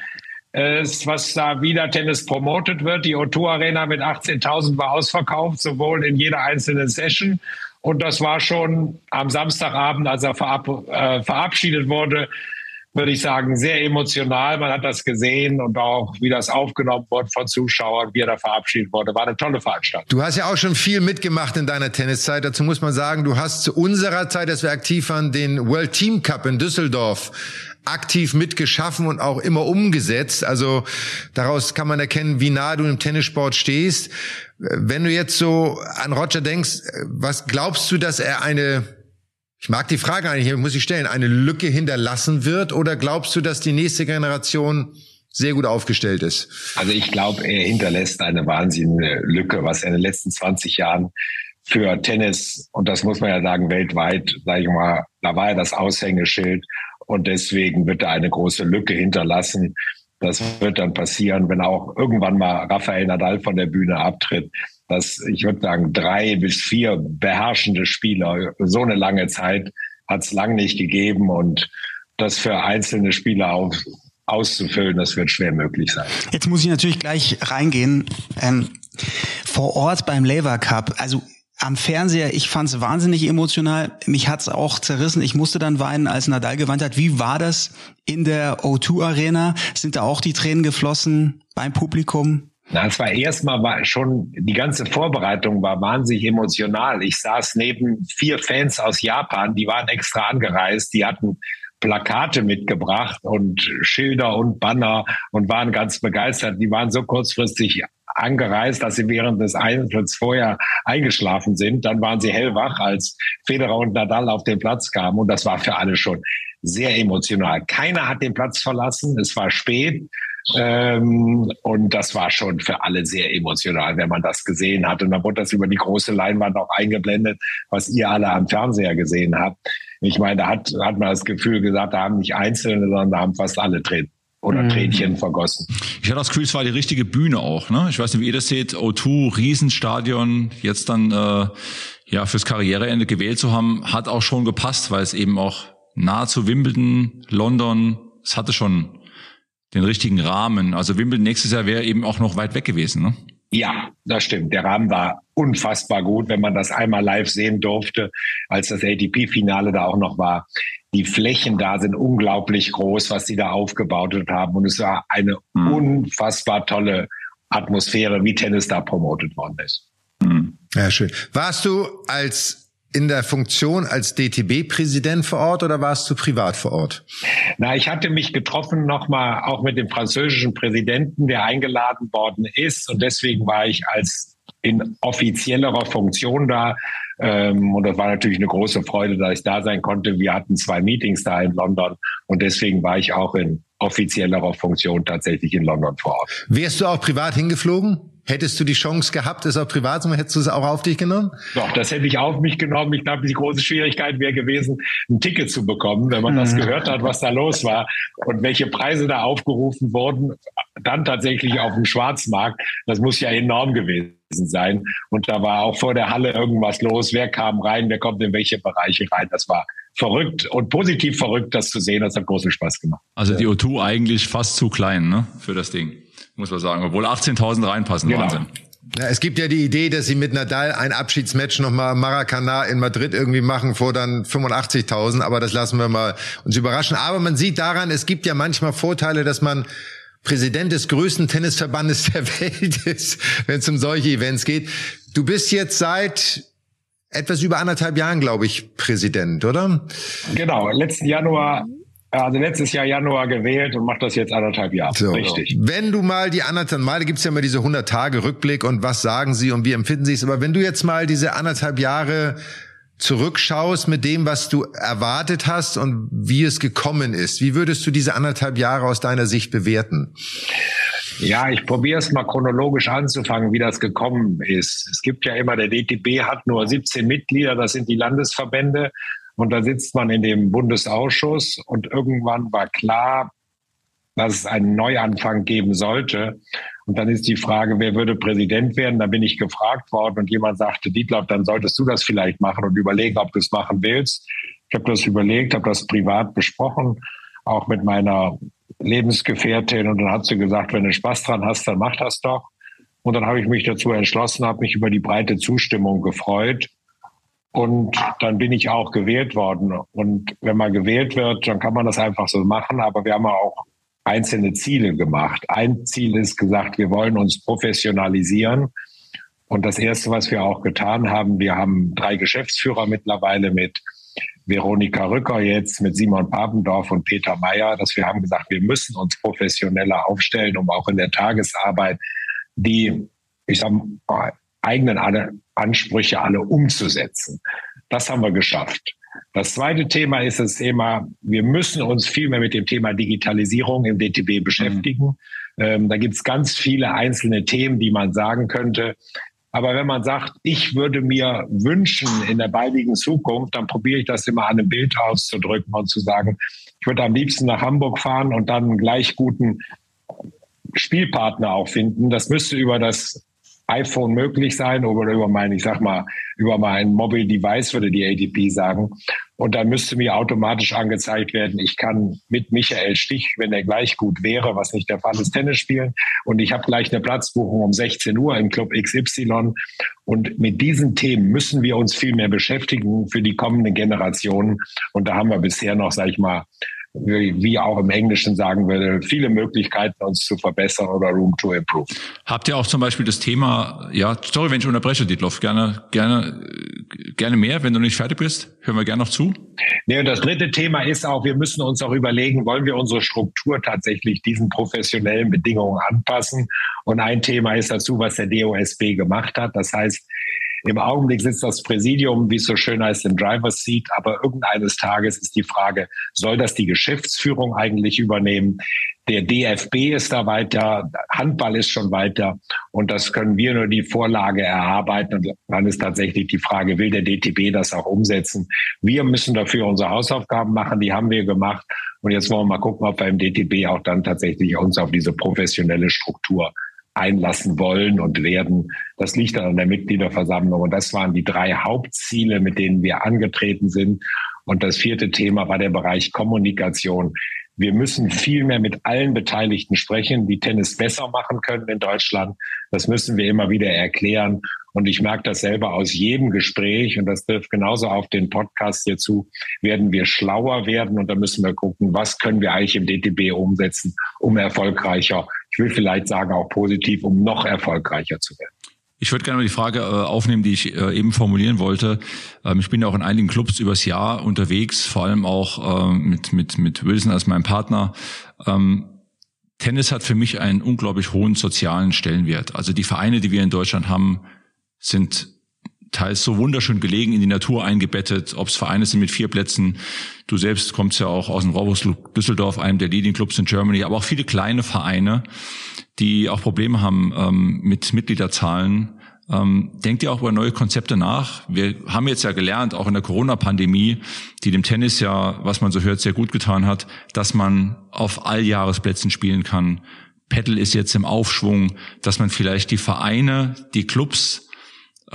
Es, was da wieder Tennis promotet wird. Die O2 Arena mit 18.000 war ausverkauft, sowohl in jeder einzelnen Session. Und das war schon am Samstagabend, als er verab, äh, verabschiedet wurde, würde ich sagen, sehr emotional. Man hat das gesehen und auch, wie das aufgenommen wurde von Zuschauern, wie er da verabschiedet wurde. War eine tolle Veranstaltung. Du hast ja auch schon viel mitgemacht in deiner Tenniszeit. Dazu muss man sagen, du hast zu unserer Zeit, dass wir aktiv waren, den World Team Cup in Düsseldorf aktiv mitgeschaffen und auch immer umgesetzt. Also daraus kann man erkennen, wie nah du im Tennissport stehst. Wenn du jetzt so an Roger denkst, was glaubst du, dass er eine ich mag die Frage eigentlich, muss ich stellen, eine Lücke hinterlassen wird oder glaubst du, dass die nächste Generation sehr gut aufgestellt ist? Also ich glaube, er hinterlässt eine wahnsinnige Lücke, was er in den letzten 20 Jahren für Tennis, und das muss man ja sagen, weltweit, sage ich mal, da war er das Aushängeschild und deswegen wird er eine große Lücke hinterlassen. Das wird dann passieren, wenn auch irgendwann mal Rafael Nadal von der Bühne abtritt dass ich würde sagen, drei bis vier beherrschende Spieler, so eine lange Zeit hat es lang nicht gegeben und das für einzelne Spieler auf, auszufüllen, das wird schwer möglich sein. Jetzt muss ich natürlich gleich reingehen. Ähm, vor Ort beim Lever Cup, also am Fernseher, ich fand es wahnsinnig emotional. Mich hat's auch zerrissen. Ich musste dann weinen, als Nadal gewandt hat. Wie war das in der O2 Arena? Sind da auch die Tränen geflossen beim Publikum? Na, es war erstmal war schon, die ganze Vorbereitung war wahnsinnig emotional. Ich saß neben vier Fans aus Japan, die waren extra angereist, die hatten Plakate mitgebracht und Schilder und Banner und waren ganz begeistert. Die waren so kurzfristig angereist, dass sie während des Einzelns vorher eingeschlafen sind. Dann waren sie hellwach, als Federer und Nadal auf den Platz kamen. Und das war für alle schon sehr emotional. Keiner hat den Platz verlassen. Es war spät. Ähm, und das war schon für alle sehr emotional, wenn man das gesehen hat. Und dann wurde das über die große Leinwand auch eingeblendet, was ihr alle am Fernseher gesehen habt. Ich meine, da hat, hat man das Gefühl gesagt, da haben nicht Einzelne, sondern da haben fast alle Tränen oder mhm. Tränchen vergossen. Ich hatte das Gefühl, es war die richtige Bühne auch. Ne? Ich weiß nicht, wie ihr das seht. O2, Riesenstadion, jetzt dann äh, ja fürs Karriereende gewählt zu haben, hat auch schon gepasst, weil es eben auch nahezu Wimbledon, London, es hatte schon den richtigen Rahmen. Also Wimbledon nächstes Jahr wäre eben auch noch weit weg gewesen, ne? Ja, das stimmt. Der Rahmen war unfassbar gut, wenn man das einmal live sehen durfte, als das ATP-Finale da auch noch war. Die Flächen da sind unglaublich groß, was sie da aufgebaut haben. Und es war eine mhm. unfassbar tolle Atmosphäre, wie Tennis da promotet worden ist. Mhm. Ja, schön. Warst du als in der Funktion als DTB-Präsident vor Ort oder warst du privat vor Ort? Na, ich hatte mich getroffen nochmal auch mit dem französischen Präsidenten, der eingeladen worden ist. Und deswegen war ich als in offiziellerer Funktion da. Ähm, und das war natürlich eine große Freude, dass ich da sein konnte. Wir hatten zwei Meetings da in London und deswegen war ich auch in offiziellerer Funktion tatsächlich in London vor Ort. Wärst du auch privat hingeflogen? Hättest du die Chance gehabt, es auch privat zu machen, hättest du es auch auf dich genommen? Doch, das hätte ich auf mich genommen. Ich glaube, die große Schwierigkeit wäre gewesen, ein Ticket zu bekommen, wenn man mhm. das gehört hat, was da los war und welche Preise da aufgerufen wurden. Dann tatsächlich auf dem Schwarzmarkt. Das muss ja enorm gewesen sein. Und da war auch vor der Halle irgendwas los. Wer kam rein? Wer kommt in welche Bereiche rein? Das war verrückt und positiv verrückt, das zu sehen. Das hat großen Spaß gemacht. Also die O2 eigentlich fast zu klein, ne, für das Ding muss man sagen. Obwohl 18.000 reinpassen, genau. Wahnsinn. Ja, es gibt ja die Idee, dass sie mit Nadal ein Abschiedsmatch nochmal Maracana in Madrid irgendwie machen vor dann 85.000, aber das lassen wir mal uns überraschen. Aber man sieht daran, es gibt ja manchmal Vorteile, dass man Präsident des größten Tennisverbandes der Welt ist, wenn es um solche Events geht. Du bist jetzt seit etwas über anderthalb Jahren, glaube ich, Präsident, oder? Genau, letzten Januar also letztes Jahr Januar gewählt und macht das jetzt anderthalb Jahre. So. Richtig. Wenn du mal die anderthalb Mal, gibt's ja immer diese 100 Tage Rückblick und was sagen sie und wie empfinden sie es. Aber wenn du jetzt mal diese anderthalb Jahre zurückschaust mit dem, was du erwartet hast und wie es gekommen ist, wie würdest du diese anderthalb Jahre aus deiner Sicht bewerten? Ja, ich probiere es mal chronologisch anzufangen, wie das gekommen ist. Es gibt ja immer, der DTB hat nur 17 Mitglieder, das sind die Landesverbände. Und da sitzt man in dem Bundesausschuss und irgendwann war klar, dass es einen Neuanfang geben sollte. Und dann ist die Frage, wer würde Präsident werden? Da bin ich gefragt worden und jemand sagte, Dietloff, dann solltest du das vielleicht machen und überlegen, ob du es machen willst. Ich habe das überlegt, habe das privat besprochen, auch mit meiner Lebensgefährtin. Und dann hat sie gesagt, wenn du Spaß dran hast, dann mach das doch. Und dann habe ich mich dazu entschlossen, habe mich über die breite Zustimmung gefreut. Und dann bin ich auch gewählt worden. Und wenn man gewählt wird, dann kann man das einfach so machen. Aber wir haben auch einzelne Ziele gemacht. Ein Ziel ist gesagt, wir wollen uns professionalisieren. Und das Erste, was wir auch getan haben, wir haben drei Geschäftsführer mittlerweile mit Veronika Rücker jetzt, mit Simon Papendorf und Peter Meyer, dass wir haben gesagt, wir müssen uns professioneller aufstellen, um auch in der Tagesarbeit die, ich sag, eigenen alle Ansprüche alle umzusetzen. Das haben wir geschafft. Das zweite Thema ist das Thema, wir müssen uns viel mehr mit dem Thema Digitalisierung im DTB beschäftigen. Mhm. Ähm, da gibt es ganz viele einzelne Themen, die man sagen könnte. Aber wenn man sagt, ich würde mir wünschen in der baldigen Zukunft, dann probiere ich das immer an einem Bild auszudrücken und zu sagen, ich würde am liebsten nach Hamburg fahren und dann einen gleich guten Spielpartner auch finden. Das müsste über das iPhone möglich sein oder über mein, ich sag mal, über mein Mobile Device, würde die ADP sagen. Und dann müsste mir automatisch angezeigt werden, ich kann mit Michael Stich, wenn er gleich gut wäre, was nicht der Fall ist, Tennis spielen. Und ich habe gleich eine Platzbuchung um 16 Uhr im Club XY. Und mit diesen Themen müssen wir uns viel mehr beschäftigen für die kommenden Generationen. Und da haben wir bisher noch, sage ich mal, wie auch im Englischen sagen würde, viele Möglichkeiten, uns zu verbessern oder Room to improve. Habt ihr auch zum Beispiel das Thema, ja, sorry, wenn ich unterbreche, Dietloff, gerne, gerne, gerne mehr, wenn du nicht fertig bist, hören wir gerne noch zu. Nee, und das dritte Thema ist auch, wir müssen uns auch überlegen, wollen wir unsere Struktur tatsächlich diesen professionellen Bedingungen anpassen? Und ein Thema ist dazu, was der DOSB gemacht hat. Das heißt, im Augenblick sitzt das Präsidium, wie es so schön heißt, im Driver's Seat. Aber irgendeines Tages ist die Frage, soll das die Geschäftsführung eigentlich übernehmen? Der DFB ist da weiter, Handball ist schon weiter und das können wir nur die Vorlage erarbeiten. Und dann ist tatsächlich die Frage, will der DTB das auch umsetzen? Wir müssen dafür unsere Hausaufgaben machen, die haben wir gemacht. Und jetzt wollen wir mal gucken, ob wir im DTB auch dann tatsächlich uns auf diese professionelle Struktur einlassen wollen und werden. Das liegt dann an der Mitgliederversammlung. Und das waren die drei Hauptziele, mit denen wir angetreten sind. Und das vierte Thema war der Bereich Kommunikation. Wir müssen viel mehr mit allen Beteiligten sprechen, die Tennis besser machen können in Deutschland. Das müssen wir immer wieder erklären. Und ich merke das selber aus jedem Gespräch, und das trifft genauso auf den Podcast hier zu, werden wir schlauer werden. Und da müssen wir gucken, was können wir eigentlich im DTB umsetzen, um erfolgreicher, ich will vielleicht sagen auch positiv, um noch erfolgreicher zu werden. Ich würde gerne mal die Frage äh, aufnehmen, die ich äh, eben formulieren wollte. Ähm, ich bin ja auch in einigen Clubs übers Jahr unterwegs, vor allem auch ähm, mit, mit, mit Wilson als meinem Partner. Ähm, Tennis hat für mich einen unglaublich hohen sozialen Stellenwert. Also die Vereine, die wir in Deutschland haben, sind teils so wunderschön gelegen in die Natur eingebettet, ob es Vereine sind mit vier Plätzen. Du selbst kommst ja auch aus dem Rorbus Düsseldorf, einem der Leading Clubs in Germany, aber auch viele kleine Vereine, die auch Probleme haben ähm, mit Mitgliederzahlen. Ähm, denkt ihr auch über neue Konzepte nach? Wir haben jetzt ja gelernt, auch in der Corona-Pandemie, die dem Tennis ja, was man so hört, sehr gut getan hat, dass man auf Alljahresplätzen spielen kann. Paddle ist jetzt im Aufschwung, dass man vielleicht die Vereine, die Clubs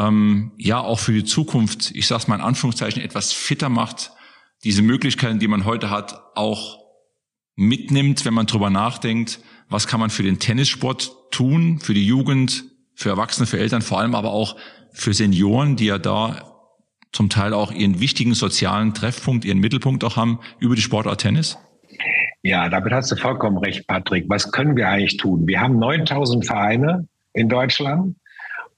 ähm, ja auch für die Zukunft, ich sage es mal in Anführungszeichen, etwas fitter macht, diese Möglichkeiten, die man heute hat, auch mitnimmt, wenn man drüber nachdenkt, was kann man für den Tennissport tun, für die Jugend, für Erwachsene, für Eltern, vor allem aber auch für Senioren, die ja da zum Teil auch ihren wichtigen sozialen Treffpunkt, ihren Mittelpunkt auch haben über die Sportart Tennis? Ja, damit hast du vollkommen recht, Patrick. Was können wir eigentlich tun? Wir haben 9000 Vereine in Deutschland.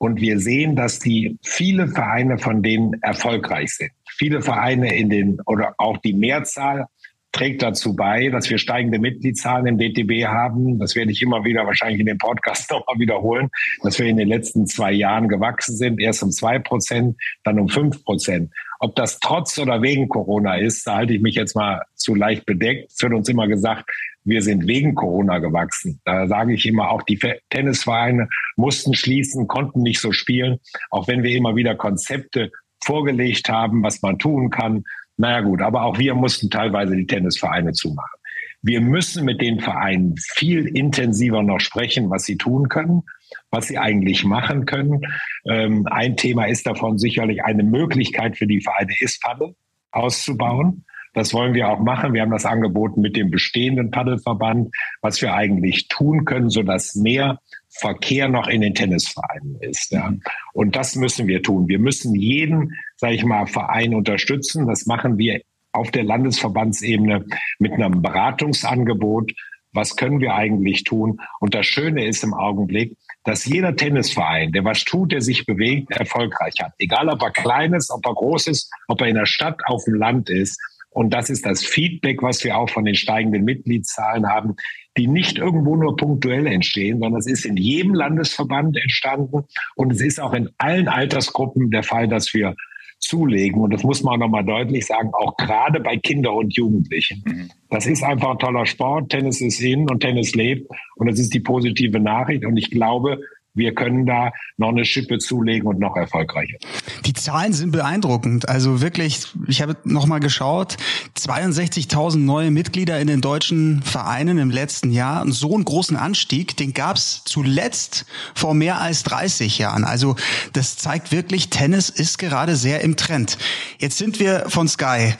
Und wir sehen, dass die viele Vereine von denen erfolgreich sind. Viele Vereine in den oder auch die Mehrzahl trägt dazu bei, dass wir steigende Mitgliedszahlen im DTB haben. Das werde ich immer wieder wahrscheinlich in dem Podcast nochmal wiederholen, dass wir in den letzten zwei Jahren gewachsen sind, erst um zwei Prozent, dann um fünf Prozent. Ob das trotz oder wegen Corona ist, da halte ich mich jetzt mal zu leicht bedeckt. Es wird uns immer gesagt, wir sind wegen Corona gewachsen. Da sage ich immer, auch die Tennisvereine mussten schließen, konnten nicht so spielen, auch wenn wir immer wieder Konzepte vorgelegt haben, was man tun kann. Naja gut, aber auch wir mussten teilweise die Tennisvereine zumachen. Wir müssen mit den Vereinen viel intensiver noch sprechen, was sie tun können, was sie eigentlich machen können. Ähm, ein Thema ist davon sicherlich eine Möglichkeit für die Vereine ist Paddel auszubauen. Das wollen wir auch machen. Wir haben das angeboten mit dem bestehenden Paddelverband, was wir eigentlich tun können, sodass mehr Verkehr noch in den Tennisvereinen ist. Ja. Und das müssen wir tun. Wir müssen jeden, sage ich mal, Verein unterstützen. Das machen wir auf der Landesverbandsebene mit einem Beratungsangebot. Was können wir eigentlich tun? Und das Schöne ist im Augenblick, dass jeder Tennisverein, der was tut, der sich bewegt, erfolgreich hat. Egal, ob er klein ist, ob er groß ist, ob er in der Stadt, auf dem Land ist. Und das ist das Feedback, was wir auch von den steigenden Mitgliedszahlen haben, die nicht irgendwo nur punktuell entstehen, sondern es ist in jedem Landesverband entstanden und es ist auch in allen Altersgruppen der Fall, dass wir zulegen. Und das muss man auch nochmal deutlich sagen, auch gerade bei Kindern und Jugendlichen. Mhm. Das ist einfach ein toller Sport. Tennis ist in und Tennis lebt. Und das ist die positive Nachricht. Und ich glaube, wir können da noch eine Schippe zulegen und noch erfolgreicher. Die Zahlen sind beeindruckend. Also wirklich, ich habe noch mal geschaut, 62.000 neue Mitglieder in den deutschen Vereinen im letzten Jahr. Und so einen großen Anstieg, den gab es zuletzt vor mehr als 30 Jahren. Also das zeigt wirklich, Tennis ist gerade sehr im Trend. Jetzt sind wir von Sky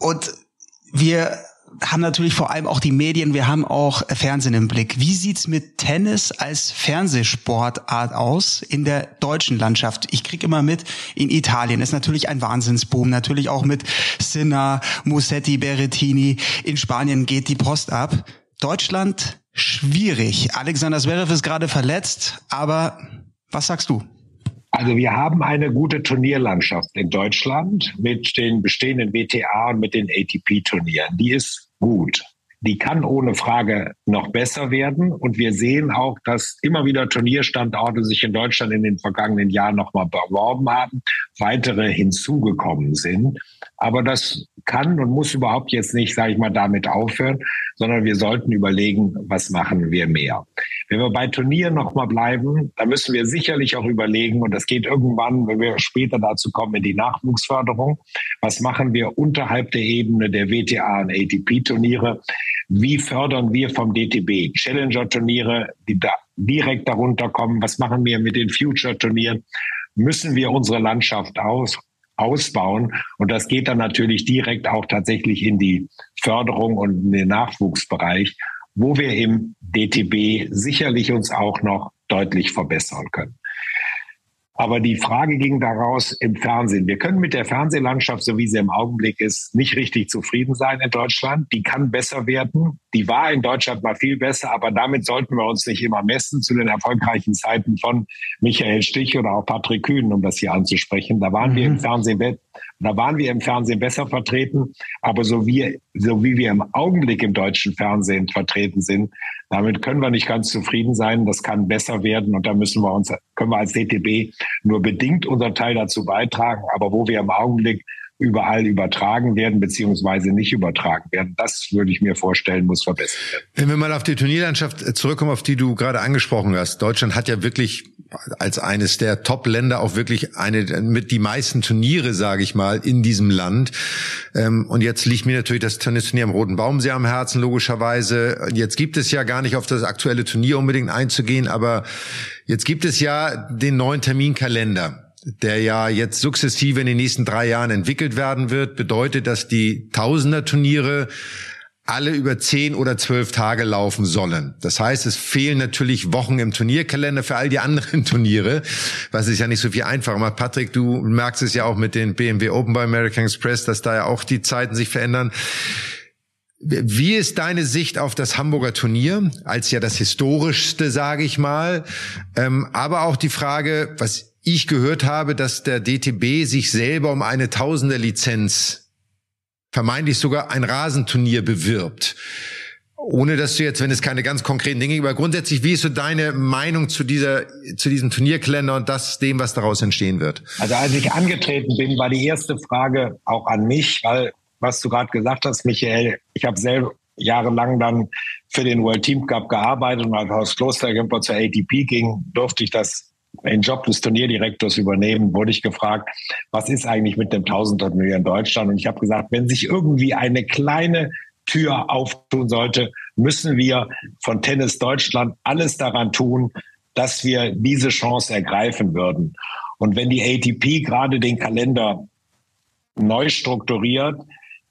und wir haben natürlich vor allem auch die Medien, wir haben auch Fernsehen im Blick. Wie sieht's mit Tennis als Fernsehsportart aus in der deutschen Landschaft? Ich krieg immer mit, in Italien ist natürlich ein Wahnsinnsboom, natürlich auch mit Sinner, Musetti, Berrettini. In Spanien geht die Post ab. Deutschland schwierig. Alexander Zverev ist gerade verletzt, aber was sagst du? Also wir haben eine gute Turnierlandschaft in Deutschland mit den bestehenden WTA und mit den ATP-Turnieren. Die ist gut. Die kann ohne Frage noch besser werden. Und wir sehen auch, dass immer wieder Turnierstandorte sich in Deutschland in den vergangenen Jahren nochmal beworben haben, weitere hinzugekommen sind. Aber das kann und muss überhaupt jetzt nicht, sage ich mal, damit aufhören, sondern wir sollten überlegen, was machen wir mehr. Wenn wir bei Turnieren nochmal bleiben, da müssen wir sicherlich auch überlegen, und das geht irgendwann, wenn wir später dazu kommen, in die Nachwuchsförderung, was machen wir unterhalb der Ebene der WTA und ATP-Turniere? Wie fördern wir vom DTB Challenger-Turniere, die da direkt darunter kommen? Was machen wir mit den Future-Turnieren? Müssen wir unsere Landschaft aus, ausbauen. Und das geht dann natürlich direkt auch tatsächlich in die Förderung und in den Nachwuchsbereich, wo wir im DTB sicherlich uns auch noch deutlich verbessern können. Aber die Frage ging daraus im Fernsehen. Wir können mit der Fernsehlandschaft, so wie sie im Augenblick ist, nicht richtig zufrieden sein in Deutschland. Die kann besser werden. Die war in Deutschland mal viel besser, aber damit sollten wir uns nicht immer messen zu den erfolgreichen Zeiten von Michael Stich oder auch Patrick Kühn, um das hier anzusprechen. Da waren mhm. wir im mhm. Fernsehen, da waren wir im Fernsehen besser vertreten. Aber so wie, so wie wir im Augenblick im deutschen Fernsehen vertreten sind, damit können wir nicht ganz zufrieden sein. Das kann besser werden und da müssen wir uns, können wir als DTB nur bedingt unser Teil dazu beitragen. Aber wo wir im Augenblick überall übertragen werden, beziehungsweise nicht übertragen werden. Das würde ich mir vorstellen, muss verbessert werden. Wenn wir mal auf die Turnierlandschaft zurückkommen, auf die du gerade angesprochen hast. Deutschland hat ja wirklich als eines der Top-Länder auch wirklich eine mit die meisten Turniere, sage ich mal, in diesem Land. Ähm, und jetzt liegt mir natürlich das Tennisturnier am Roten Baum sehr am Herzen, logischerweise. Jetzt gibt es ja gar nicht auf das aktuelle Turnier unbedingt einzugehen, aber jetzt gibt es ja den neuen Terminkalender der ja jetzt sukzessive in den nächsten drei Jahren entwickelt werden wird, bedeutet, dass die Tausender-Turniere alle über zehn oder zwölf Tage laufen sollen. Das heißt, es fehlen natürlich Wochen im Turnierkalender für all die anderen Turniere, was es ja nicht so viel einfacher macht. Patrick, du merkst es ja auch mit den BMW Open bei American Express, dass da ja auch die Zeiten sich verändern. Wie ist deine Sicht auf das Hamburger Turnier als ja das historischste, sage ich mal, ähm, aber auch die Frage, was ich gehört habe, dass der DTB sich selber um eine Tausender Lizenz vermeintlich sogar ein Rasenturnier bewirbt. Ohne dass du jetzt, wenn es keine ganz konkreten Dinge, aber grundsätzlich, wie ist so deine Meinung zu dieser, zu diesem Turnierkalender und das, dem, was daraus entstehen wird? Also als ich angetreten bin, war die erste Frage auch an mich, weil, was du gerade gesagt hast, Michael, ich habe selber jahrelang dann für den World Team Cup gearbeitet und als Haus Klosterkemper zur ATP ging, durfte ich das den Job des Turnierdirektors übernehmen, wurde ich gefragt, was ist eigentlich mit dem Tausender-Turnier in Deutschland? Und ich habe gesagt, wenn sich irgendwie eine kleine Tür auftun sollte, müssen wir von Tennis Deutschland alles daran tun, dass wir diese Chance ergreifen würden. Und wenn die ATP gerade den Kalender neu strukturiert,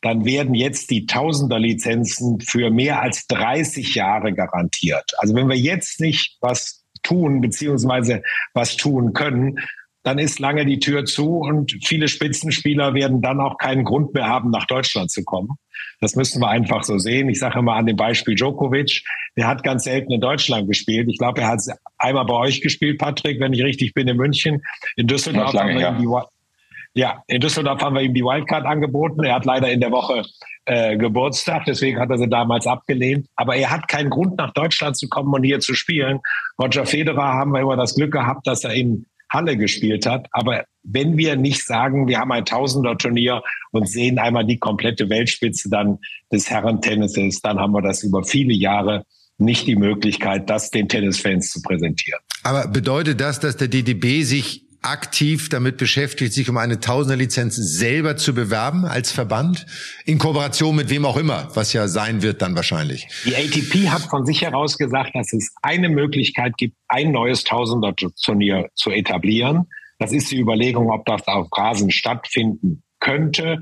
dann werden jetzt die Tausender-Lizenzen für mehr als 30 Jahre garantiert. Also wenn wir jetzt nicht was tun, beziehungsweise was tun können, dann ist lange die Tür zu und viele Spitzenspieler werden dann auch keinen Grund mehr haben, nach Deutschland zu kommen. Das müssen wir einfach so sehen. Ich sage immer an dem Beispiel Djokovic, der hat ganz selten in Deutschland gespielt. Ich glaube, er hat einmal bei euch gespielt, Patrick, wenn ich richtig bin, in München. In Düsseldorf lange, haben wir ja. ihm die, ja, in Düsseldorf haben wir ihm die Wildcard angeboten. Er hat leider in der Woche äh, Geburtstag, deswegen hat er sie damals abgelehnt. Aber er hat keinen Grund, nach Deutschland zu kommen und hier zu spielen. Roger Federer haben wir immer das Glück gehabt, dass er in Halle gespielt hat. Aber wenn wir nicht sagen, wir haben ein Tausender-Turnier und sehen einmal die komplette Weltspitze dann des Herrentennisses, dann haben wir das über viele Jahre nicht die Möglichkeit, das den Tennisfans zu präsentieren. Aber bedeutet das, dass der DDB sich aktiv damit beschäftigt, sich um eine Tausender-Lizenz selber zu bewerben als Verband, in Kooperation mit wem auch immer, was ja sein wird dann wahrscheinlich. Die ATP hat von sich heraus gesagt, dass es eine Möglichkeit gibt, ein neues Tausender-Turnier zu etablieren. Das ist die Überlegung, ob das auf Rasen stattfinden könnte.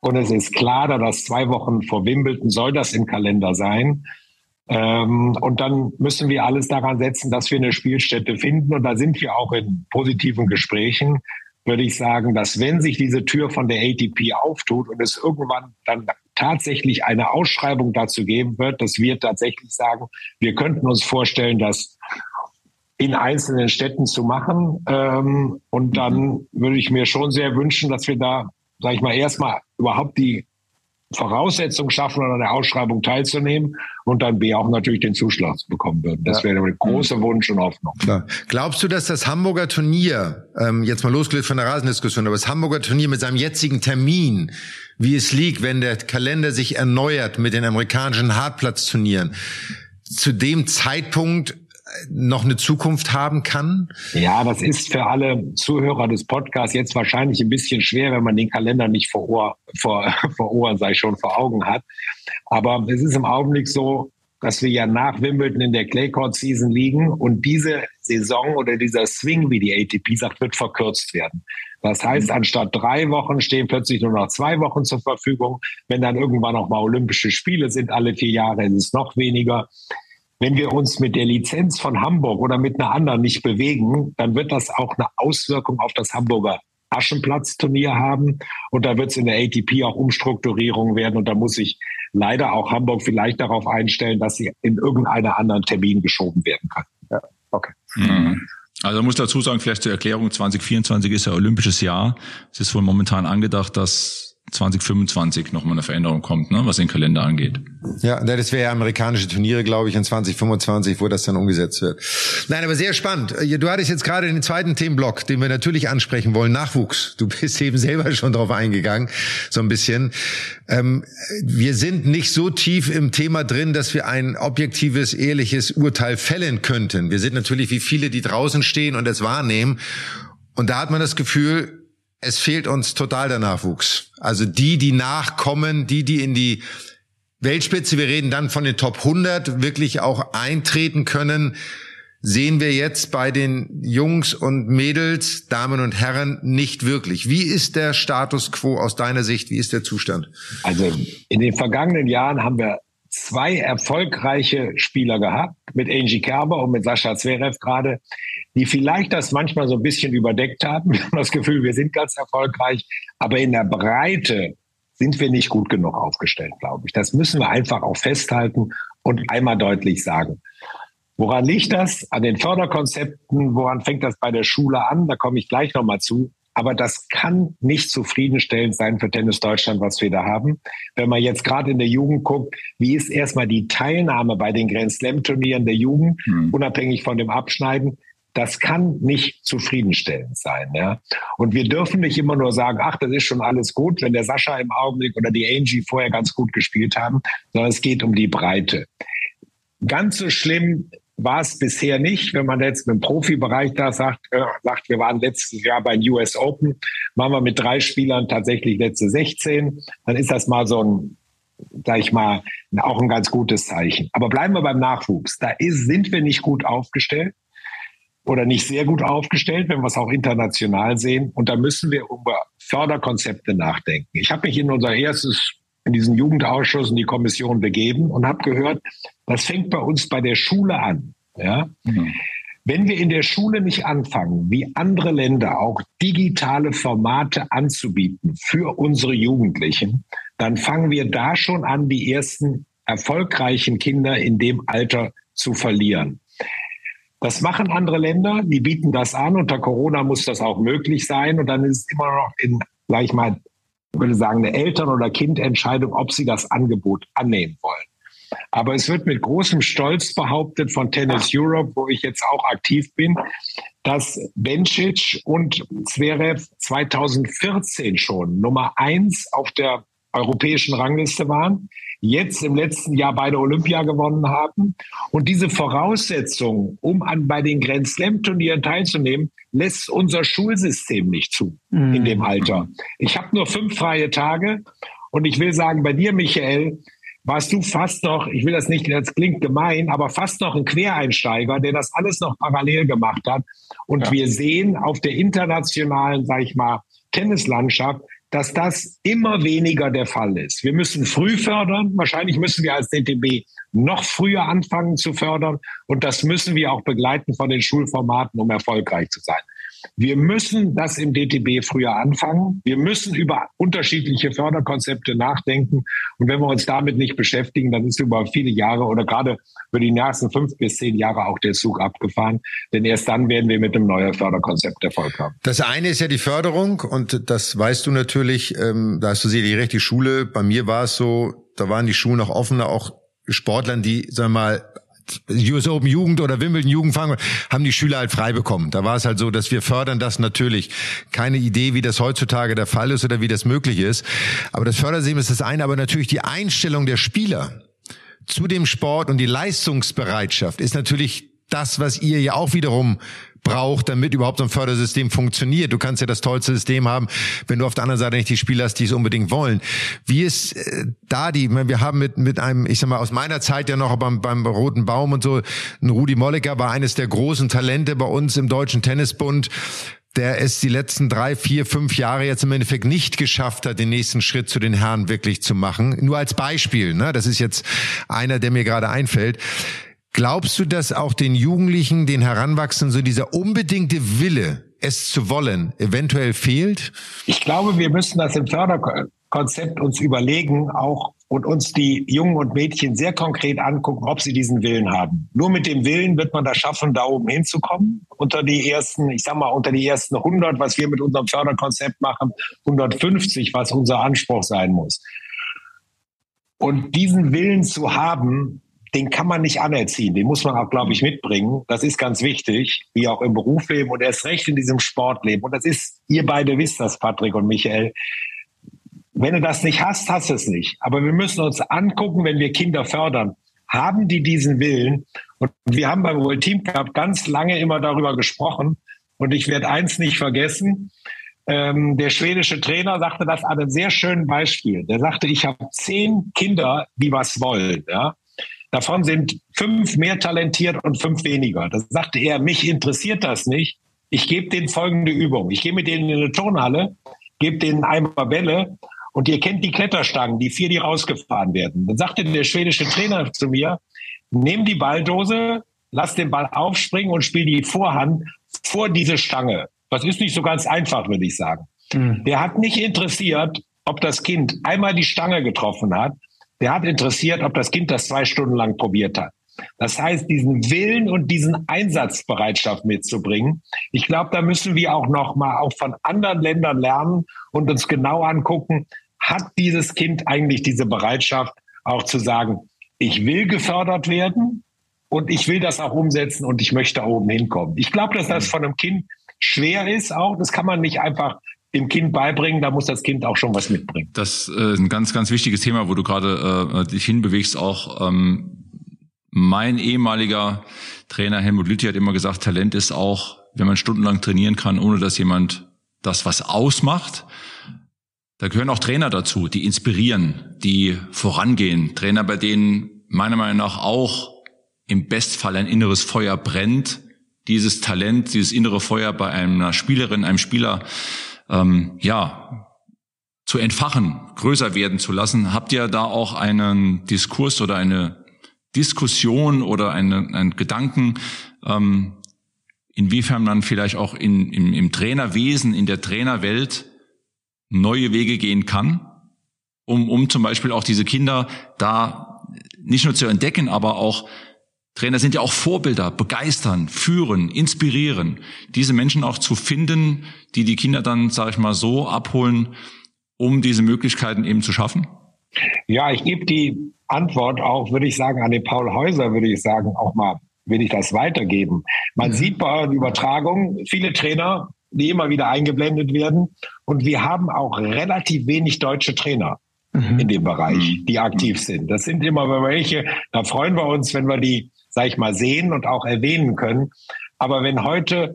Und es ist klar, da das zwei Wochen vor Wimbledon soll das im Kalender sein. Ähm, und dann müssen wir alles daran setzen, dass wir eine Spielstätte finden. Und da sind wir auch in positiven Gesprächen, würde ich sagen, dass wenn sich diese Tür von der ATP auftut und es irgendwann dann tatsächlich eine Ausschreibung dazu geben wird, dass wir tatsächlich sagen, wir könnten uns vorstellen, das in einzelnen Städten zu machen. Ähm, und dann würde ich mir schon sehr wünschen, dass wir da, sage ich mal, erstmal überhaupt die Voraussetzung schaffen, an der Ausschreibung teilzunehmen und dann B auch natürlich den Zuschlag zu bekommen würden. Das ja. wäre ein großer Wunsch und Hoffnung. Klar. Glaubst du, dass das Hamburger Turnier, ähm, jetzt mal losgelöst von der Rasendiskussion, aber das Hamburger Turnier mit seinem jetzigen Termin, wie es liegt, wenn der Kalender sich erneuert mit den amerikanischen Hartplatzturnieren, zu dem Zeitpunkt noch eine Zukunft haben kann? Ja, das ist für alle Zuhörer des Podcasts jetzt wahrscheinlich ein bisschen schwer, wenn man den Kalender nicht vor Ohr, vor, vor Ohren, sei schon vor Augen hat. Aber es ist im Augenblick so, dass wir ja nach Wimbledon in der Clay Court Season liegen und diese Saison oder dieser Swing, wie die ATP sagt, wird verkürzt werden. Das heißt, anstatt drei Wochen stehen plötzlich nur noch zwei Wochen zur Verfügung. Wenn dann irgendwann noch mal Olympische Spiele sind, alle vier Jahre, ist es noch weniger. Wenn wir uns mit der Lizenz von Hamburg oder mit einer anderen nicht bewegen, dann wird das auch eine Auswirkung auf das Hamburger Aschenplatzturnier haben. Und da wird es in der ATP auch Umstrukturierungen werden. Und da muss sich leider auch Hamburg vielleicht darauf einstellen, dass sie in irgendeinen anderen Termin geschoben werden kann. Ja, okay. Mhm. Also muss dazu sagen, vielleicht zur Erklärung, 2024 ist ja olympisches Jahr. Es ist wohl momentan angedacht, dass 2025 nochmal eine Veränderung kommt, ne, was den Kalender angeht. Ja, das wäre ja amerikanische Turniere, glaube ich, in 2025, wo das dann umgesetzt wird. Nein, aber sehr spannend. Äh, du hattest jetzt gerade den zweiten Themenblock, den wir natürlich ansprechen wollen, Nachwuchs. Du bist eben selber schon drauf eingegangen, so ein bisschen. Ähm, wir sind nicht so tief im Thema drin, dass wir ein objektives, ehrliches Urteil fällen könnten. Wir sind natürlich wie viele, die draußen stehen und es wahrnehmen. Und da hat man das Gefühl, es fehlt uns total der Nachwuchs. Also die, die nachkommen, die, die in die Weltspitze, wir reden dann von den Top 100, wirklich auch eintreten können, sehen wir jetzt bei den Jungs und Mädels, Damen und Herren nicht wirklich. Wie ist der Status quo aus deiner Sicht? Wie ist der Zustand? Also in den vergangenen Jahren haben wir zwei erfolgreiche Spieler gehabt, mit Angie Kerber und mit Sascha Zverev gerade, die vielleicht das manchmal so ein bisschen überdeckt haben. Wir haben das Gefühl, wir sind ganz erfolgreich, aber in der Breite sind wir nicht gut genug aufgestellt, glaube ich. Das müssen wir einfach auch festhalten und einmal deutlich sagen. Woran liegt das? An den Förderkonzepten, woran fängt das bei der Schule an? Da komme ich gleich nochmal zu. Aber das kann nicht zufriedenstellend sein für Tennis Deutschland, was wir da haben. Wenn man jetzt gerade in der Jugend guckt, wie ist erstmal die Teilnahme bei den Grand Slam Turnieren der Jugend, hm. unabhängig von dem Abschneiden, das kann nicht zufriedenstellend sein. Ja? Und wir dürfen nicht immer nur sagen, ach, das ist schon alles gut, wenn der Sascha im Augenblick oder die Angie vorher ganz gut gespielt haben, sondern es geht um die Breite. Ganz so schlimm war es bisher nicht. Wenn man jetzt im Profibereich da sagt, äh, sagt, wir waren letztes Jahr bei US Open, waren wir mit drei Spielern tatsächlich letzte 16, dann ist das mal so ein sag ich mal, auch ein ganz gutes Zeichen. Aber bleiben wir beim Nachwuchs. Da ist, sind wir nicht gut aufgestellt oder nicht sehr gut aufgestellt, wenn wir es auch international sehen. Und da müssen wir über Förderkonzepte nachdenken. Ich habe mich in unser erstes, in diesen Jugendausschuss und die Kommission begeben und habe gehört, das fängt bei uns bei der Schule an. Ja? Mhm. Wenn wir in der Schule nicht anfangen, wie andere Länder auch digitale Formate anzubieten für unsere Jugendlichen, dann fangen wir da schon an, die ersten erfolgreichen Kinder in dem Alter zu verlieren. Das machen andere Länder, die bieten das an. Unter Corona muss das auch möglich sein. Und dann ist es immer noch in, sag ich mal, ich würde sagen, eine Eltern- oder Kindentscheidung, ob sie das Angebot annehmen wollen. Aber es wird mit großem Stolz behauptet von Tennis Europe, wo ich jetzt auch aktiv bin, dass Bencic und Zverev 2014 schon Nummer eins auf der europäischen Rangliste waren, jetzt im letzten Jahr beide Olympia gewonnen haben. Und diese Voraussetzungen, um an, bei den Grand Slam-Turnieren teilzunehmen, lässt unser Schulsystem nicht zu mhm. in dem Alter. Ich habe nur fünf freie Tage und ich will sagen, bei dir, Michael, warst du fast noch, ich will das nicht, das klingt gemein, aber fast noch ein Quereinsteiger, der das alles noch parallel gemacht hat. Und ja. wir sehen auf der internationalen, sag ich mal, Tennislandschaft, dass das immer weniger der Fall ist. Wir müssen früh fördern. Wahrscheinlich müssen wir als DTB noch früher anfangen zu fördern. Und das müssen wir auch begleiten von den Schulformaten, um erfolgreich zu sein. Wir müssen das im DTB früher anfangen. Wir müssen über unterschiedliche Förderkonzepte nachdenken. Und wenn wir uns damit nicht beschäftigen, dann ist über viele Jahre oder gerade für die nächsten fünf bis zehn Jahre auch der Zug abgefahren. Denn erst dann werden wir mit einem neuen Förderkonzept Erfolg haben. Das eine ist ja die Förderung und das weißt du natürlich, ähm, da hast du sicherlich recht, die Schule, bei mir war es so, da waren die Schulen noch offener, auch Sportlern, die, sagen wir mal, US Open Jugend oder Wimbledon Jugend fangen, haben die Schüler halt frei bekommen. Da war es halt so, dass wir fördern das natürlich. Keine Idee, wie das heutzutage der Fall ist oder wie das möglich ist. Aber das Fördersystem ist das eine, aber natürlich die Einstellung der Spieler zu dem Sport und die Leistungsbereitschaft ist natürlich das, was ihr ja auch wiederum braucht, damit überhaupt so ein Fördersystem funktioniert. Du kannst ja das tollste System haben, wenn du auf der anderen Seite nicht die Spieler hast, die es unbedingt wollen. Wie ist äh, da die, wir haben mit, mit einem, ich sag mal, aus meiner Zeit ja noch beim, beim Roten Baum und so, ein Rudi Molliker war eines der großen Talente bei uns im Deutschen Tennisbund der es die letzten drei, vier, fünf Jahre jetzt im Endeffekt nicht geschafft hat, den nächsten Schritt zu den Herren wirklich zu machen. Nur als Beispiel, ne? Das ist jetzt einer, der mir gerade einfällt. Glaubst du, dass auch den Jugendlichen, den Heranwachsenden, so dieser unbedingte Wille, es zu wollen, eventuell fehlt? Ich glaube, wir müssen das im Förderkonzept uns überlegen, auch und uns die Jungen und Mädchen sehr konkret angucken, ob sie diesen Willen haben. Nur mit dem Willen wird man das schaffen, da oben hinzukommen. Unter die ersten, ich sag mal, unter die ersten 100, was wir mit unserem Förderkonzept machen, 150, was unser Anspruch sein muss. Und diesen Willen zu haben, den kann man nicht anerziehen. Den muss man auch, glaube ich, mitbringen. Das ist ganz wichtig, wie auch im Berufsleben und erst recht in diesem Sportleben. Und das ist, ihr beide wisst das, Patrick und Michael. Wenn du das nicht hast, hast du es nicht. Aber wir müssen uns angucken, wenn wir Kinder fördern, haben die diesen Willen? Und wir haben beim World Team Cup ganz lange immer darüber gesprochen. Und ich werde eins nicht vergessen. Ähm, der schwedische Trainer sagte das an einem sehr schönen Beispiel. Der sagte, ich habe zehn Kinder, die was wollen. Ja? Davon sind fünf mehr talentiert und fünf weniger. Da sagte er, mich interessiert das nicht. Ich gebe denen folgende Übung. Ich gehe mit denen in eine Turnhalle, gebe denen einmal Bälle und ihr kennt die Kletterstangen, die vier, die rausgefahren werden. Dann sagte der schwedische Trainer zu mir, nimm die Balldose, lass den Ball aufspringen und spiel die Vorhand vor diese Stange. Das ist nicht so ganz einfach, würde ich sagen. Mhm. Der hat nicht interessiert, ob das Kind einmal die Stange getroffen hat der hat interessiert, ob das Kind das zwei Stunden lang probiert hat. Das heißt, diesen Willen und diesen Einsatzbereitschaft mitzubringen. Ich glaube, da müssen wir auch noch mal auch von anderen Ländern lernen und uns genau angucken, hat dieses Kind eigentlich diese Bereitschaft auch zu sagen, ich will gefördert werden und ich will das auch umsetzen und ich möchte da oben hinkommen. Ich glaube, dass das von einem Kind schwer ist auch. Das kann man nicht einfach dem Kind beibringen, da muss das Kind auch schon was mitbringen. Das äh, ist ein ganz, ganz wichtiges Thema, wo du gerade äh, dich hinbewegst. Auch ähm, mein ehemaliger Trainer Helmut Lüthi hat immer gesagt, Talent ist auch, wenn man stundenlang trainieren kann, ohne dass jemand das was ausmacht. Da gehören auch Trainer dazu, die inspirieren, die vorangehen. Trainer, bei denen meiner Meinung nach auch im Bestfall ein inneres Feuer brennt, dieses Talent, dieses innere Feuer bei einer Spielerin, einem Spieler, ähm, ja, zu entfachen, größer werden zu lassen. Habt ihr da auch einen Diskurs oder eine Diskussion oder eine, einen Gedanken, ähm, inwiefern man vielleicht auch in, im, im Trainerwesen, in der Trainerwelt neue Wege gehen kann, um, um zum Beispiel auch diese Kinder da nicht nur zu entdecken, aber auch Trainer sind ja auch Vorbilder, begeistern, führen, inspirieren. Diese Menschen auch zu finden, die die Kinder dann, sage ich mal, so abholen, um diese Möglichkeiten eben zu schaffen? Ja, ich gebe die Antwort auch, würde ich sagen, an den Paul Häuser, würde ich sagen, auch mal, will ich das weitergeben. Man mhm. sieht bei euren Übertragungen viele Trainer, die immer wieder eingeblendet werden. Und wir haben auch relativ wenig deutsche Trainer mhm. in dem Bereich, die aktiv sind. Das sind immer welche, da freuen wir uns, wenn wir die, sag ich mal, sehen und auch erwähnen können. Aber wenn heute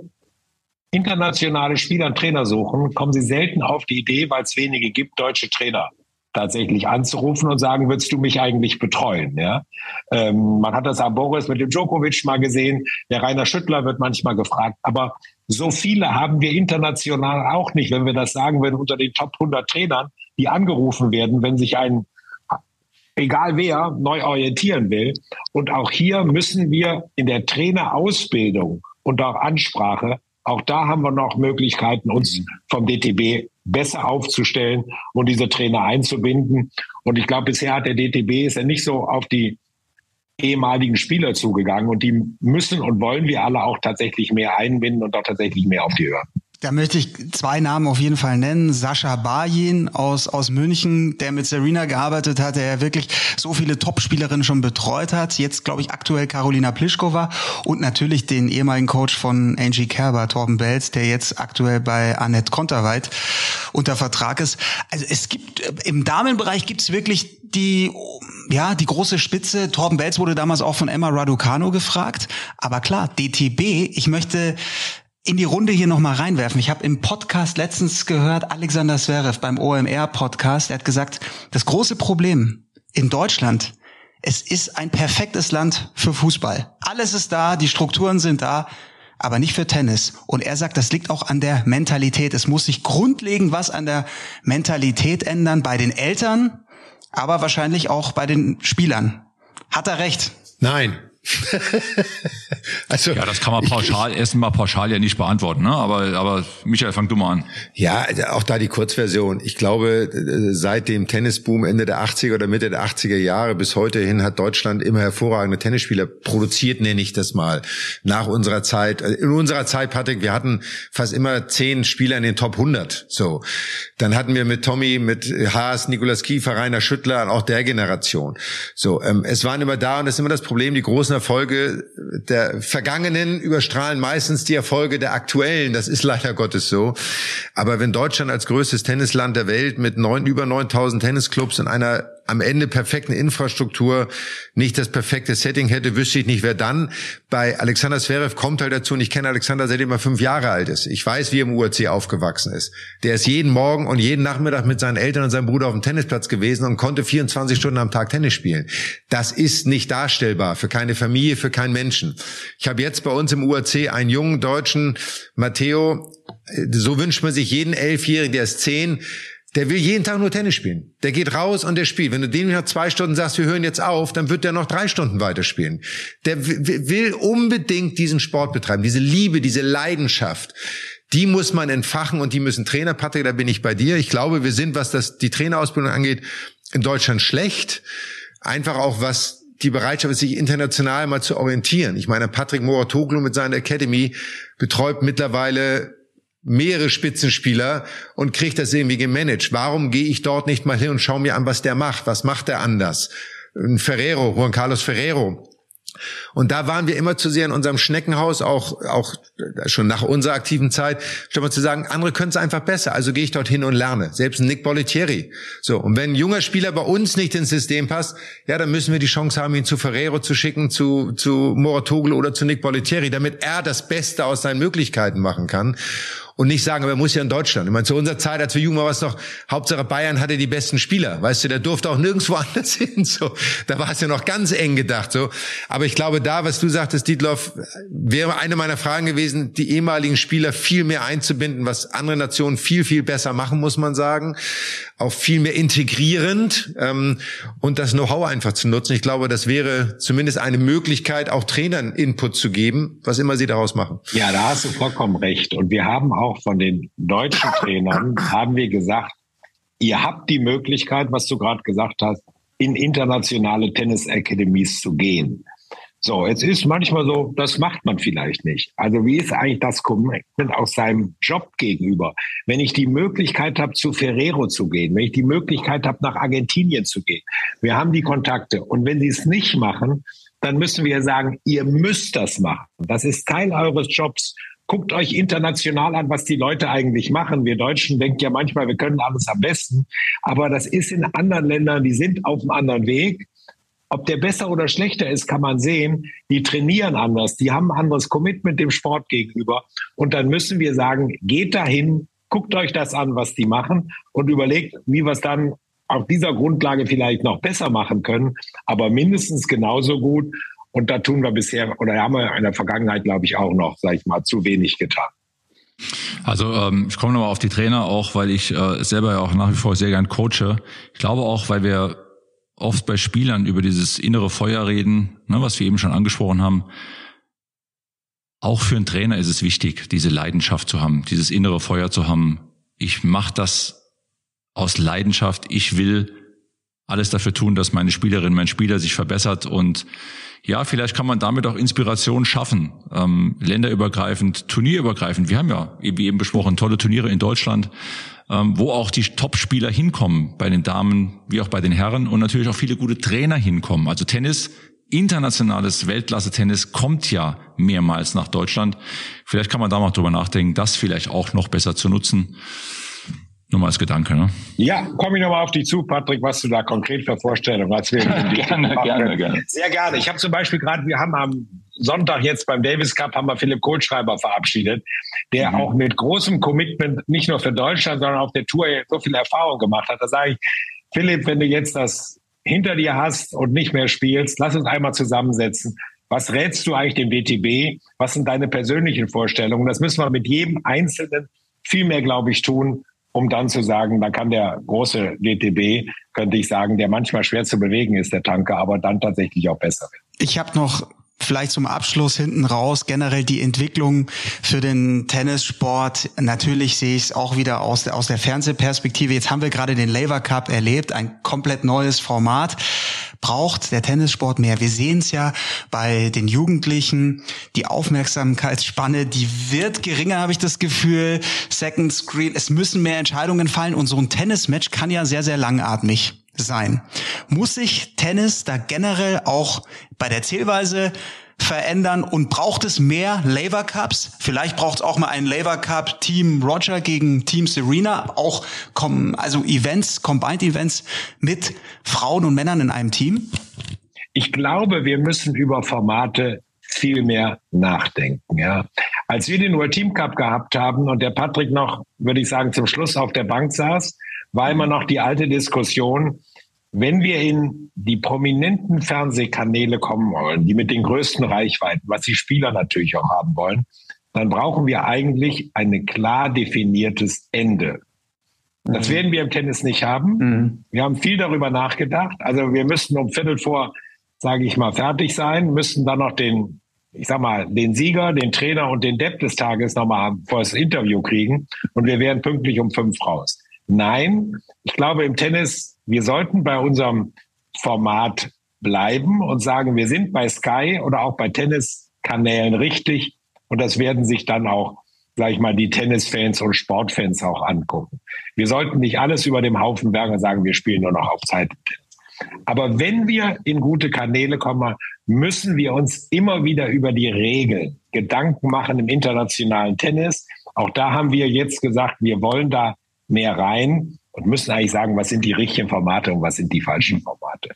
internationale Spieler einen Trainer suchen, kommen sie selten auf die Idee, weil es wenige gibt, deutsche Trainer tatsächlich anzurufen und sagen, würdest du mich eigentlich betreuen? Ja? Ähm, man hat das am Boris mit dem Djokovic mal gesehen. Der Rainer Schüttler wird manchmal gefragt. Aber so viele haben wir international auch nicht, wenn wir das sagen würden, unter den Top 100 Trainern, die angerufen werden, wenn sich ein, egal wer, neu orientieren will. Und auch hier müssen wir in der Trainerausbildung und auch Ansprache auch da haben wir noch Möglichkeiten, uns mhm. vom DTB besser aufzustellen und diese Trainer einzubinden. Und ich glaube, bisher hat der DTB ist ja nicht so auf die ehemaligen Spieler zugegangen und die müssen und wollen wir alle auch tatsächlich mehr einbinden und auch tatsächlich mehr auf die hören. Da möchte ich zwei Namen auf jeden Fall nennen. Sascha Bajin aus, aus München, der mit Serena gearbeitet hat, der ja wirklich so viele Topspielerinnen schon betreut hat. Jetzt, glaube ich, aktuell Carolina Pliskova und natürlich den ehemaligen Coach von Angie Kerber, Torben Belz, der jetzt aktuell bei Annette Konterweit unter Vertrag ist. Also es gibt, im Damenbereich gibt es wirklich die, ja, die große Spitze. Torben Belz wurde damals auch von Emma Raducano gefragt. Aber klar, DTB, ich möchte in die Runde hier nochmal reinwerfen. Ich habe im Podcast letztens gehört, Alexander Zverev beim OMR-Podcast, er hat gesagt, das große Problem in Deutschland, es ist ein perfektes Land für Fußball. Alles ist da, die Strukturen sind da, aber nicht für Tennis. Und er sagt, das liegt auch an der Mentalität. Es muss sich grundlegend was an der Mentalität ändern bei den Eltern, aber wahrscheinlich auch bei den Spielern. Hat er recht? Nein, also, ja, das kann man pauschal, erst mal pauschal ja nicht beantworten, ne? aber, aber Michael, fang du mal an. Ja, auch da die Kurzversion. Ich glaube, seit dem Tennisboom Ende der 80er oder Mitte der 80er Jahre bis heute hin hat Deutschland immer hervorragende Tennisspieler produziert, nenne ich das mal. Nach unserer Zeit, in unserer Zeit, Patrick, wir hatten fast immer zehn Spieler in den Top 100. So. Dann hatten wir mit Tommy, mit Haas, Nikolas Kiefer, Rainer Schüttler, auch der Generation. So, ähm, es waren immer da und das ist immer das Problem, die großen großen Erfolge der Vergangenen überstrahlen meistens die Erfolge der aktuellen. Das ist leider Gottes so. Aber wenn Deutschland als größtes Tennisland der Welt mit neun, über 9000 Tennisclubs in einer am Ende perfekten Infrastruktur nicht das perfekte Setting hätte, wüsste ich nicht, wer dann. Bei Alexander Zverev kommt halt dazu, und ich kenne Alexander seitdem er fünf Jahre alt ist. Ich weiß, wie er im UAC aufgewachsen ist. Der ist jeden Morgen und jeden Nachmittag mit seinen Eltern und seinem Bruder auf dem Tennisplatz gewesen und konnte 24 Stunden am Tag Tennis spielen. Das ist nicht darstellbar für keine Familie, für keinen Menschen. Ich habe jetzt bei uns im UAC einen jungen Deutschen, Matteo, so wünscht man sich jeden Elfjährigen, der ist zehn, der will jeden Tag nur Tennis spielen. Der geht raus und der spielt. Wenn du dem nach zwei Stunden sagst, wir hören jetzt auf, dann wird der noch drei Stunden weiterspielen. Der will unbedingt diesen Sport betreiben, diese Liebe, diese Leidenschaft. Die muss man entfachen und die müssen Trainer, Patrick, da bin ich bei dir. Ich glaube, wir sind, was das die Trainerausbildung angeht, in Deutschland schlecht. Einfach auch was die Bereitschaft ist, sich international mal zu orientieren. Ich meine, Patrick Moratoglu mit seiner Academy betreut mittlerweile mehrere Spitzenspieler und kriegt das irgendwie gemanagt. Warum gehe ich dort nicht mal hin und schaue mir an, was der macht? Was macht er anders? Ein Ferrero, Juan Carlos Ferrero. Und da waren wir immer zu sehr in unserem Schneckenhaus, auch, auch schon nach unserer aktiven Zeit, statt mal zu sagen, andere können es einfach besser, also gehe ich dorthin und lerne. Selbst Nick Bollettieri. So. Und wenn ein junger Spieler bei uns nicht ins System passt, ja, dann müssen wir die Chance haben, ihn zu Ferrero zu schicken, zu, zu Moratoglu oder zu Nick Bollettieri, damit er das Beste aus seinen Möglichkeiten machen kann. Und nicht sagen, aber er muss ja in Deutschland. Ich meine, zu unserer Zeit, als wir jung waren, war es noch, Hauptsache Bayern hatte die besten Spieler. Weißt du, der durfte auch nirgendwo anders hin. So, da war es ja noch ganz eng gedacht. So, aber ich glaube, da, was du sagtest, Dietloff, wäre eine meiner Fragen gewesen, die ehemaligen Spieler viel mehr einzubinden, was andere Nationen viel, viel besser machen, muss man sagen. Auch viel mehr integrierend ähm, und das Know-how einfach zu nutzen. Ich glaube, das wäre zumindest eine Möglichkeit, auch Trainern Input zu geben, was immer sie daraus machen. Ja, da hast du vollkommen recht. Und wir haben auch von den deutschen Trainern, haben wir gesagt, ihr habt die Möglichkeit, was du gerade gesagt hast, in internationale Tennis-Academies zu gehen. So, jetzt ist manchmal so, das macht man vielleicht nicht. Also wie ist eigentlich das Commitment aus seinem Job gegenüber? Wenn ich die Möglichkeit habe, zu Ferrero zu gehen, wenn ich die Möglichkeit habe, nach Argentinien zu gehen, wir haben die Kontakte. Und wenn sie es nicht machen, dann müssen wir sagen, ihr müsst das machen. Das ist Teil eures Jobs. Guckt euch international an, was die Leute eigentlich machen. Wir Deutschen denken ja manchmal, wir können alles am besten. Aber das ist in anderen Ländern, die sind auf einem anderen Weg. Ob der besser oder schlechter ist, kann man sehen. Die trainieren anders, die haben ein anderes Commitment dem Sport gegenüber. Und dann müssen wir sagen, geht dahin, guckt euch das an, was die machen und überlegt, wie wir es dann auf dieser Grundlage vielleicht noch besser machen können, aber mindestens genauso gut. Und da tun wir bisher oder haben wir in der Vergangenheit, glaube ich, auch noch, sage ich mal, zu wenig getan. Also ähm, ich komme nochmal auf die Trainer auch, weil ich äh, selber ja auch nach wie vor sehr gern coache. Ich glaube auch, weil wir oft bei Spielern über dieses innere Feuer reden, ne, was wir eben schon angesprochen haben. Auch für einen Trainer ist es wichtig, diese Leidenschaft zu haben, dieses innere Feuer zu haben. Ich mache das aus Leidenschaft. Ich will alles dafür tun, dass meine Spielerin, mein Spieler sich verbessert und ja, vielleicht kann man damit auch Inspiration schaffen, ähm, länderübergreifend, turnierübergreifend. Wir haben ja, wie eben besprochen, tolle Turniere in Deutschland, ähm, wo auch die Top-Spieler hinkommen, bei den Damen wie auch bei den Herren und natürlich auch viele gute Trainer hinkommen. Also Tennis, internationales Weltklasse-Tennis kommt ja mehrmals nach Deutschland. Vielleicht kann man da mal drüber nachdenken, das vielleicht auch noch besser zu nutzen. Nur mal als Gedanke, ne? Ja, komme ich nochmal auf dich zu, Patrick, was du da konkret für Vorstellungen hast. gerne, gerne, gerne. Sehr gerne. Ich habe zum Beispiel gerade, wir haben am Sonntag jetzt beim Davis Cup haben wir Philipp Kohlschreiber verabschiedet, der mhm. auch mit großem Commitment nicht nur für Deutschland, sondern auf der Tour so viel Erfahrung gemacht hat. Da sage ich, Philipp, wenn du jetzt das hinter dir hast und nicht mehr spielst, lass uns einmal zusammensetzen. Was rätst du eigentlich dem DTB? Was sind deine persönlichen Vorstellungen? Das müssen wir mit jedem Einzelnen viel mehr, glaube ich, tun, um dann zu sagen, da kann der große DTB, könnte ich sagen, der manchmal schwer zu bewegen ist, der Tanker, aber dann tatsächlich auch besser. Ich habe noch vielleicht zum Abschluss hinten raus generell die Entwicklung für den Tennissport. Natürlich sehe ich es auch wieder aus der, aus der Fernsehperspektive. Jetzt haben wir gerade den Laver Cup erlebt, ein komplett neues Format. Braucht der Tennissport mehr? Wir sehen es ja bei den Jugendlichen. Die Aufmerksamkeitsspanne, die wird geringer, habe ich das Gefühl. Second Screen, es müssen mehr Entscheidungen fallen und so ein Tennismatch kann ja sehr, sehr langatmig sein. Muss sich Tennis da generell auch bei der Zählweise verändern und braucht es mehr Laver Cups? Vielleicht braucht es auch mal einen Laver Cup Team Roger gegen Team Serena, auch kommen also Events, Combined Events mit Frauen und Männern in einem Team? Ich glaube, wir müssen über Formate viel mehr nachdenken. Ja. Als wir den World Team Cup gehabt haben und der Patrick noch, würde ich sagen, zum Schluss auf der Bank saß, war immer noch die alte Diskussion, wenn wir in die prominenten Fernsehkanäle kommen wollen, die mit den größten Reichweiten, was die Spieler natürlich auch haben wollen, dann brauchen wir eigentlich ein klar definiertes Ende. Das mhm. werden wir im Tennis nicht haben. Mhm. Wir haben viel darüber nachgedacht. Also wir müssten um Viertel vor, sage ich mal, fertig sein, müssten dann noch den, ich sag mal, den Sieger, den Trainer und den Depp des Tages nochmal vor das Interview kriegen und wir wären pünktlich um fünf raus. Nein, ich glaube im Tennis, wir sollten bei unserem Format bleiben und sagen, wir sind bei Sky oder auch bei Tenniskanälen richtig und das werden sich dann auch, sag ich mal, die Tennisfans und Sportfans auch angucken. Wir sollten nicht alles über dem Haufen werfen und sagen, wir spielen nur noch auf Zeit. Aber wenn wir in gute Kanäle kommen, müssen wir uns immer wieder über die Regeln Gedanken machen im internationalen Tennis. Auch da haben wir jetzt gesagt, wir wollen da mehr rein und müssen eigentlich sagen, was sind die richtigen Formate und was sind die falschen Formate.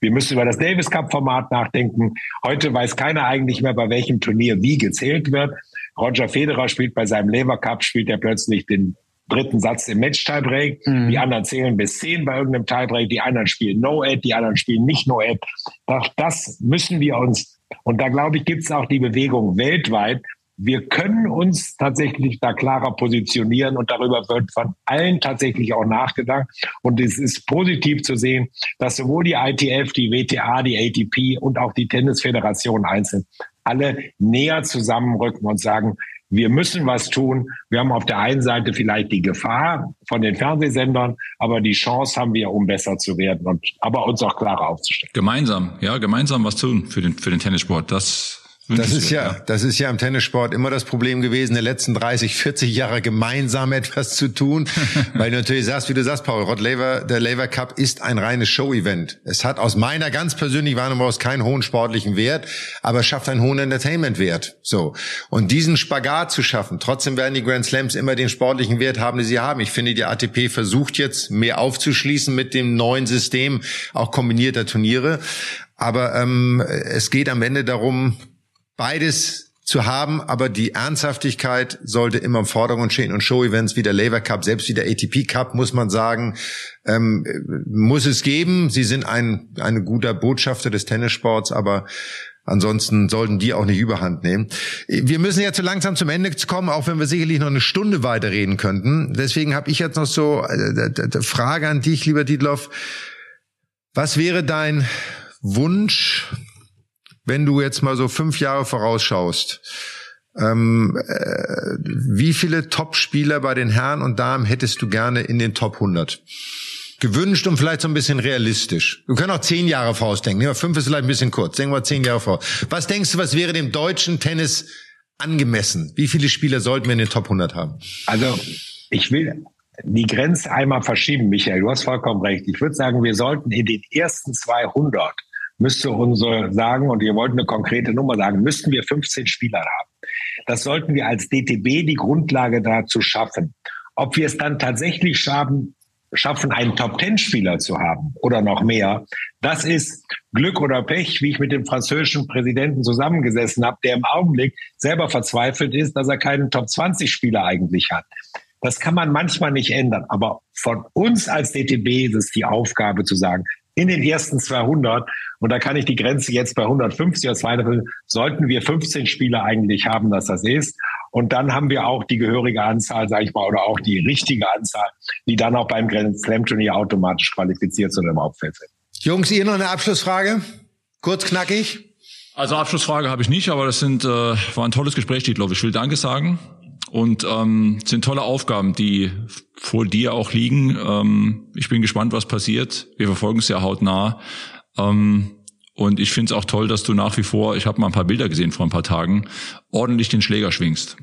Wir müssen über das Davis Cup Format nachdenken. Heute weiß keiner eigentlich mehr, bei welchem Turnier wie gezählt wird. Roger Federer spielt bei seinem Lever Cup, spielt er plötzlich den dritten Satz im Match-Tiebreak. Mhm. Die anderen zählen bis zehn bei irgendeinem Tiebreak. Die anderen spielen No-Ad, die anderen spielen nicht No-Ad. Das müssen wir uns, und da glaube ich, gibt es auch die Bewegung weltweit, wir können uns tatsächlich da klarer positionieren und darüber wird von allen tatsächlich auch nachgedacht. Und es ist positiv zu sehen, dass sowohl die ITF, die WTA, die ATP und auch die Tennisföderation einzeln alle näher zusammenrücken und sagen, wir müssen was tun. Wir haben auf der einen Seite vielleicht die Gefahr von den Fernsehsendern, aber die Chance haben wir, um besser zu werden und aber uns auch klarer aufzustellen. Gemeinsam, ja, gemeinsam was tun für den für den Tennissport. Das das ist ja, das ist ja im Tennissport immer das Problem gewesen, der letzten 30, 40 Jahre gemeinsam etwas zu tun. Weil du natürlich sagst, wie du sagst, Paul, Rod Laver, der Laver Cup ist ein reines Show-Event. Es hat aus meiner ganz persönlichen Wahrnehmung aus keinen hohen sportlichen Wert, aber schafft einen hohen Entertainment-Wert. So. Und diesen Spagat zu schaffen, trotzdem werden die Grand Slams immer den sportlichen Wert haben, die sie haben. Ich finde, die ATP versucht jetzt mehr aufzuschließen mit dem neuen System, auch kombinierter Turniere. Aber ähm, es geht am Ende darum, beides zu haben, aber die Ernsthaftigkeit sollte immer im Vordergrund stehen und Show-Events wie der Labour Cup, selbst wie der ATP Cup, muss man sagen, ähm, muss es geben. Sie sind ein, ein guter Botschafter des Tennissports, aber Ansonsten sollten die auch nicht überhand nehmen. Wir müssen jetzt so langsam zum Ende kommen, auch wenn wir sicherlich noch eine Stunde weiterreden könnten. Deswegen habe ich jetzt noch so äh, Frage an dich, lieber Dietloff. Was wäre dein Wunsch wenn du jetzt mal so fünf Jahre vorausschaust, ähm, äh, wie viele Top-Spieler bei den Herren und Damen hättest du gerne in den Top 100? Gewünscht und vielleicht so ein bisschen realistisch. Wir können auch zehn Jahre vorausdenken. Ja, fünf ist vielleicht ein bisschen kurz. Denken wir zehn Jahre vor. Was denkst du, was wäre dem deutschen Tennis angemessen? Wie viele Spieler sollten wir in den Top 100 haben? Also, ich will die Grenze einmal verschieben, Michael. Du hast vollkommen recht. Ich würde sagen, wir sollten in den ersten 200 müsste unsere sagen, und ihr wollt eine konkrete Nummer sagen, müssten wir 15 Spieler haben. Das sollten wir als DTB die Grundlage dazu schaffen. Ob wir es dann tatsächlich schaffen, schaffen, einen Top-Ten-Spieler zu haben oder noch mehr, das ist Glück oder Pech, wie ich mit dem französischen Präsidenten zusammengesessen habe, der im Augenblick selber verzweifelt ist, dass er keinen Top-20-Spieler eigentlich hat. Das kann man manchmal nicht ändern. Aber von uns als DTB ist es die Aufgabe zu sagen, in den ersten 200. Und da kann ich die Grenze jetzt bei 150 oder 200, sollten wir 15 Spieler eigentlich haben, dass das ist. Und dann haben wir auch die gehörige Anzahl, sage ich mal, oder auch die richtige Anzahl, die dann auch beim Grand Slam Turnier automatisch qualifiziert sind im Hauptfeld sind. Jungs, ihr noch eine Abschlussfrage? Kurz knackig. Also Abschlussfrage habe ich nicht, aber das sind, äh, war ein tolles Gespräch, Dietloff. Ich will Danke sagen. Und ähm, sind tolle Aufgaben, die vor dir auch liegen. Ähm, ich bin gespannt, was passiert. Wir verfolgen es ja hautnah. Ähm, und ich finde es auch toll, dass du nach wie vor, ich habe mal ein paar Bilder gesehen vor ein paar Tagen, ordentlich den Schläger schwingst.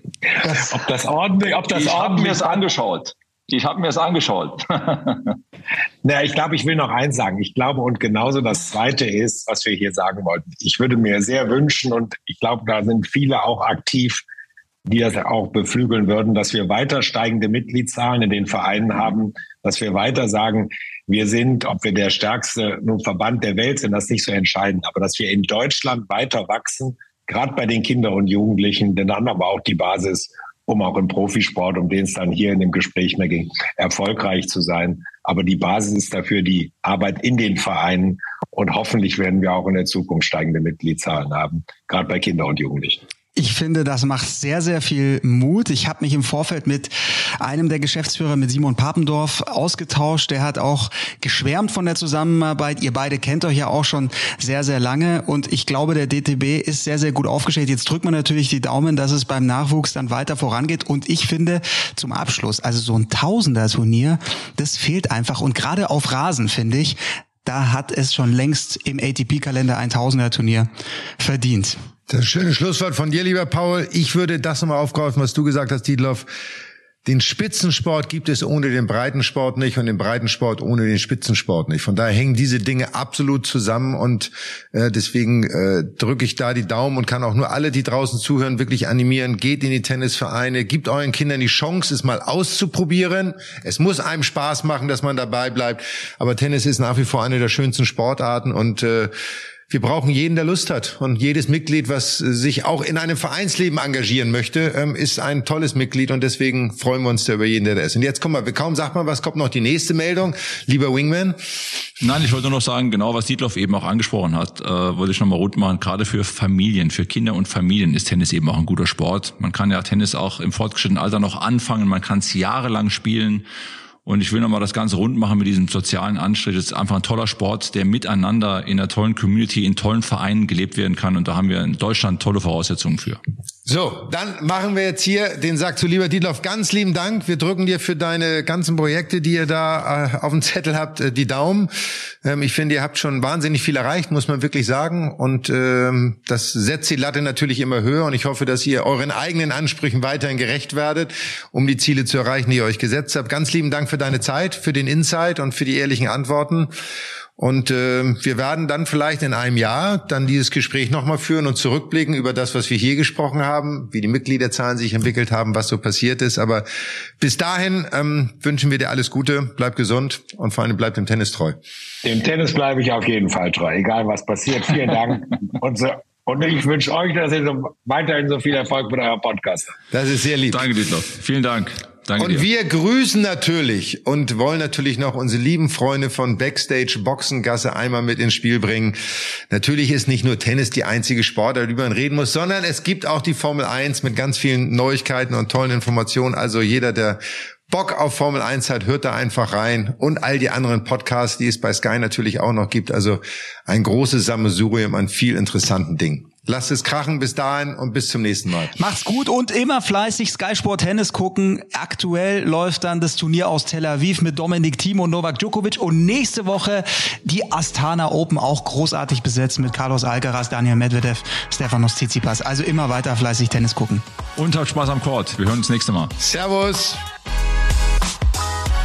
Das, ob das ordentlich, ob das ich habe mir es angeschaut. Ich habe mir es angeschaut. naja, ich glaube, ich will noch eins sagen. Ich glaube, und genauso das Zweite ist, was wir hier sagen wollten. Ich würde mir sehr wünschen, und ich glaube, da sind viele auch aktiv, die das auch beflügeln würden, dass wir weiter steigende Mitgliedszahlen in den Vereinen haben, dass wir weiter sagen, wir sind, ob wir der stärkste Verband der Welt sind, das ist nicht so entscheidend, aber dass wir in Deutschland weiter wachsen, gerade bei den Kindern und Jugendlichen, denn dann aber auch die Basis, um auch im Profisport, um den es dann hier in dem Gespräch mehr ging, erfolgreich zu sein. Aber die Basis ist dafür die Arbeit in den Vereinen und hoffentlich werden wir auch in der Zukunft steigende Mitgliedszahlen haben, gerade bei Kindern und Jugendlichen. Ich finde, das macht sehr, sehr viel Mut. Ich habe mich im Vorfeld mit einem der Geschäftsführer, mit Simon Papendorf, ausgetauscht. Der hat auch geschwärmt von der Zusammenarbeit. Ihr beide kennt euch ja auch schon sehr, sehr lange. Und ich glaube, der DTB ist sehr, sehr gut aufgestellt. Jetzt drückt man natürlich die Daumen, dass es beim Nachwuchs dann weiter vorangeht. Und ich finde, zum Abschluss, also so ein Tausender-Turnier, das fehlt einfach. Und gerade auf Rasen, finde ich, da hat es schon längst im ATP-Kalender ein Tausender-Turnier verdient. Das ist ein schönes Schlusswort von dir, lieber Paul. Ich würde das nochmal aufgreifen, was du gesagt hast, Dietloff. Den Spitzensport gibt es ohne den Breitensport nicht und den Breitensport ohne den Spitzensport nicht. Von daher hängen diese Dinge absolut zusammen und äh, deswegen äh, drücke ich da die Daumen und kann auch nur alle, die draußen zuhören, wirklich animieren. Geht in die Tennisvereine, gibt euren Kindern die Chance, es mal auszuprobieren. Es muss einem Spaß machen, dass man dabei bleibt. Aber Tennis ist nach wie vor eine der schönsten Sportarten und äh, wir brauchen jeden, der Lust hat. Und jedes Mitglied, was sich auch in einem Vereinsleben engagieren möchte, ähm, ist ein tolles Mitglied. Und deswegen freuen wir uns da über jeden, der da ist. Und jetzt kommen wir, kaum sagt man, was kommt noch die nächste Meldung, lieber Wingman? Nein, ich wollte nur noch sagen, genau was Dietloff eben auch angesprochen hat, äh, wollte ich nochmal rund machen. Gerade für Familien, für Kinder und Familien ist Tennis eben auch ein guter Sport. Man kann ja Tennis auch im fortgeschrittenen Alter noch anfangen, man kann es jahrelang spielen. Und ich will nochmal das Ganze rund machen mit diesem sozialen Anstrich. Es ist einfach ein toller Sport, der miteinander in einer tollen Community, in tollen Vereinen gelebt werden kann. Und da haben wir in Deutschland tolle Voraussetzungen für. So, dann machen wir jetzt hier den Sack zu lieber Dietloff. Ganz lieben Dank. Wir drücken dir für deine ganzen Projekte, die ihr da äh, auf dem Zettel habt, äh, die Daumen. Ähm, ich finde, ihr habt schon wahnsinnig viel erreicht, muss man wirklich sagen. Und ähm, das setzt die Latte natürlich immer höher. Und ich hoffe, dass ihr euren eigenen Ansprüchen weiterhin gerecht werdet, um die Ziele zu erreichen, die ihr euch gesetzt habt. Ganz lieben Dank für deine Zeit, für den Insight und für die ehrlichen Antworten. Und äh, wir werden dann vielleicht in einem Jahr dann dieses Gespräch nochmal führen und zurückblicken über das, was wir hier gesprochen haben, wie die Mitgliederzahlen sich entwickelt haben, was so passiert ist. Aber bis dahin ähm, wünschen wir dir alles Gute, bleib gesund und vor allem bleib dem Tennis treu. Dem Tennis bleibe ich auf jeden Fall treu, egal was passiert. Vielen Dank. und, so, und ich wünsche euch, dass ihr so weiterhin so viel Erfolg mit eurem Podcast habt. Das ist sehr lieb. Danke, Dietloff. Vielen Dank. Danke und dir. wir grüßen natürlich und wollen natürlich noch unsere lieben Freunde von Backstage Boxengasse einmal mit ins Spiel bringen. Natürlich ist nicht nur Tennis die einzige Sportart, über man reden muss, sondern es gibt auch die Formel 1 mit ganz vielen Neuigkeiten und tollen Informationen. Also jeder, der Bock auf Formel 1 hat, hört da einfach rein und all die anderen Podcasts, die es bei Sky natürlich auch noch gibt. Also ein großes Sammelsurium an viel interessanten Dingen. Lasst es krachen bis dahin und bis zum nächsten Mal. Macht's gut und immer fleißig Sky Sport Tennis gucken. Aktuell läuft dann das Turnier aus Tel Aviv mit Dominik Thiem und Novak Djokovic und nächste Woche die Astana Open auch großartig besetzt mit Carlos Alcaraz, Daniel Medvedev, Stefanos Tsitsipas. Also immer weiter fleißig Tennis gucken. Und habt Spaß am Court. Wir hören uns nächste Mal. Servus.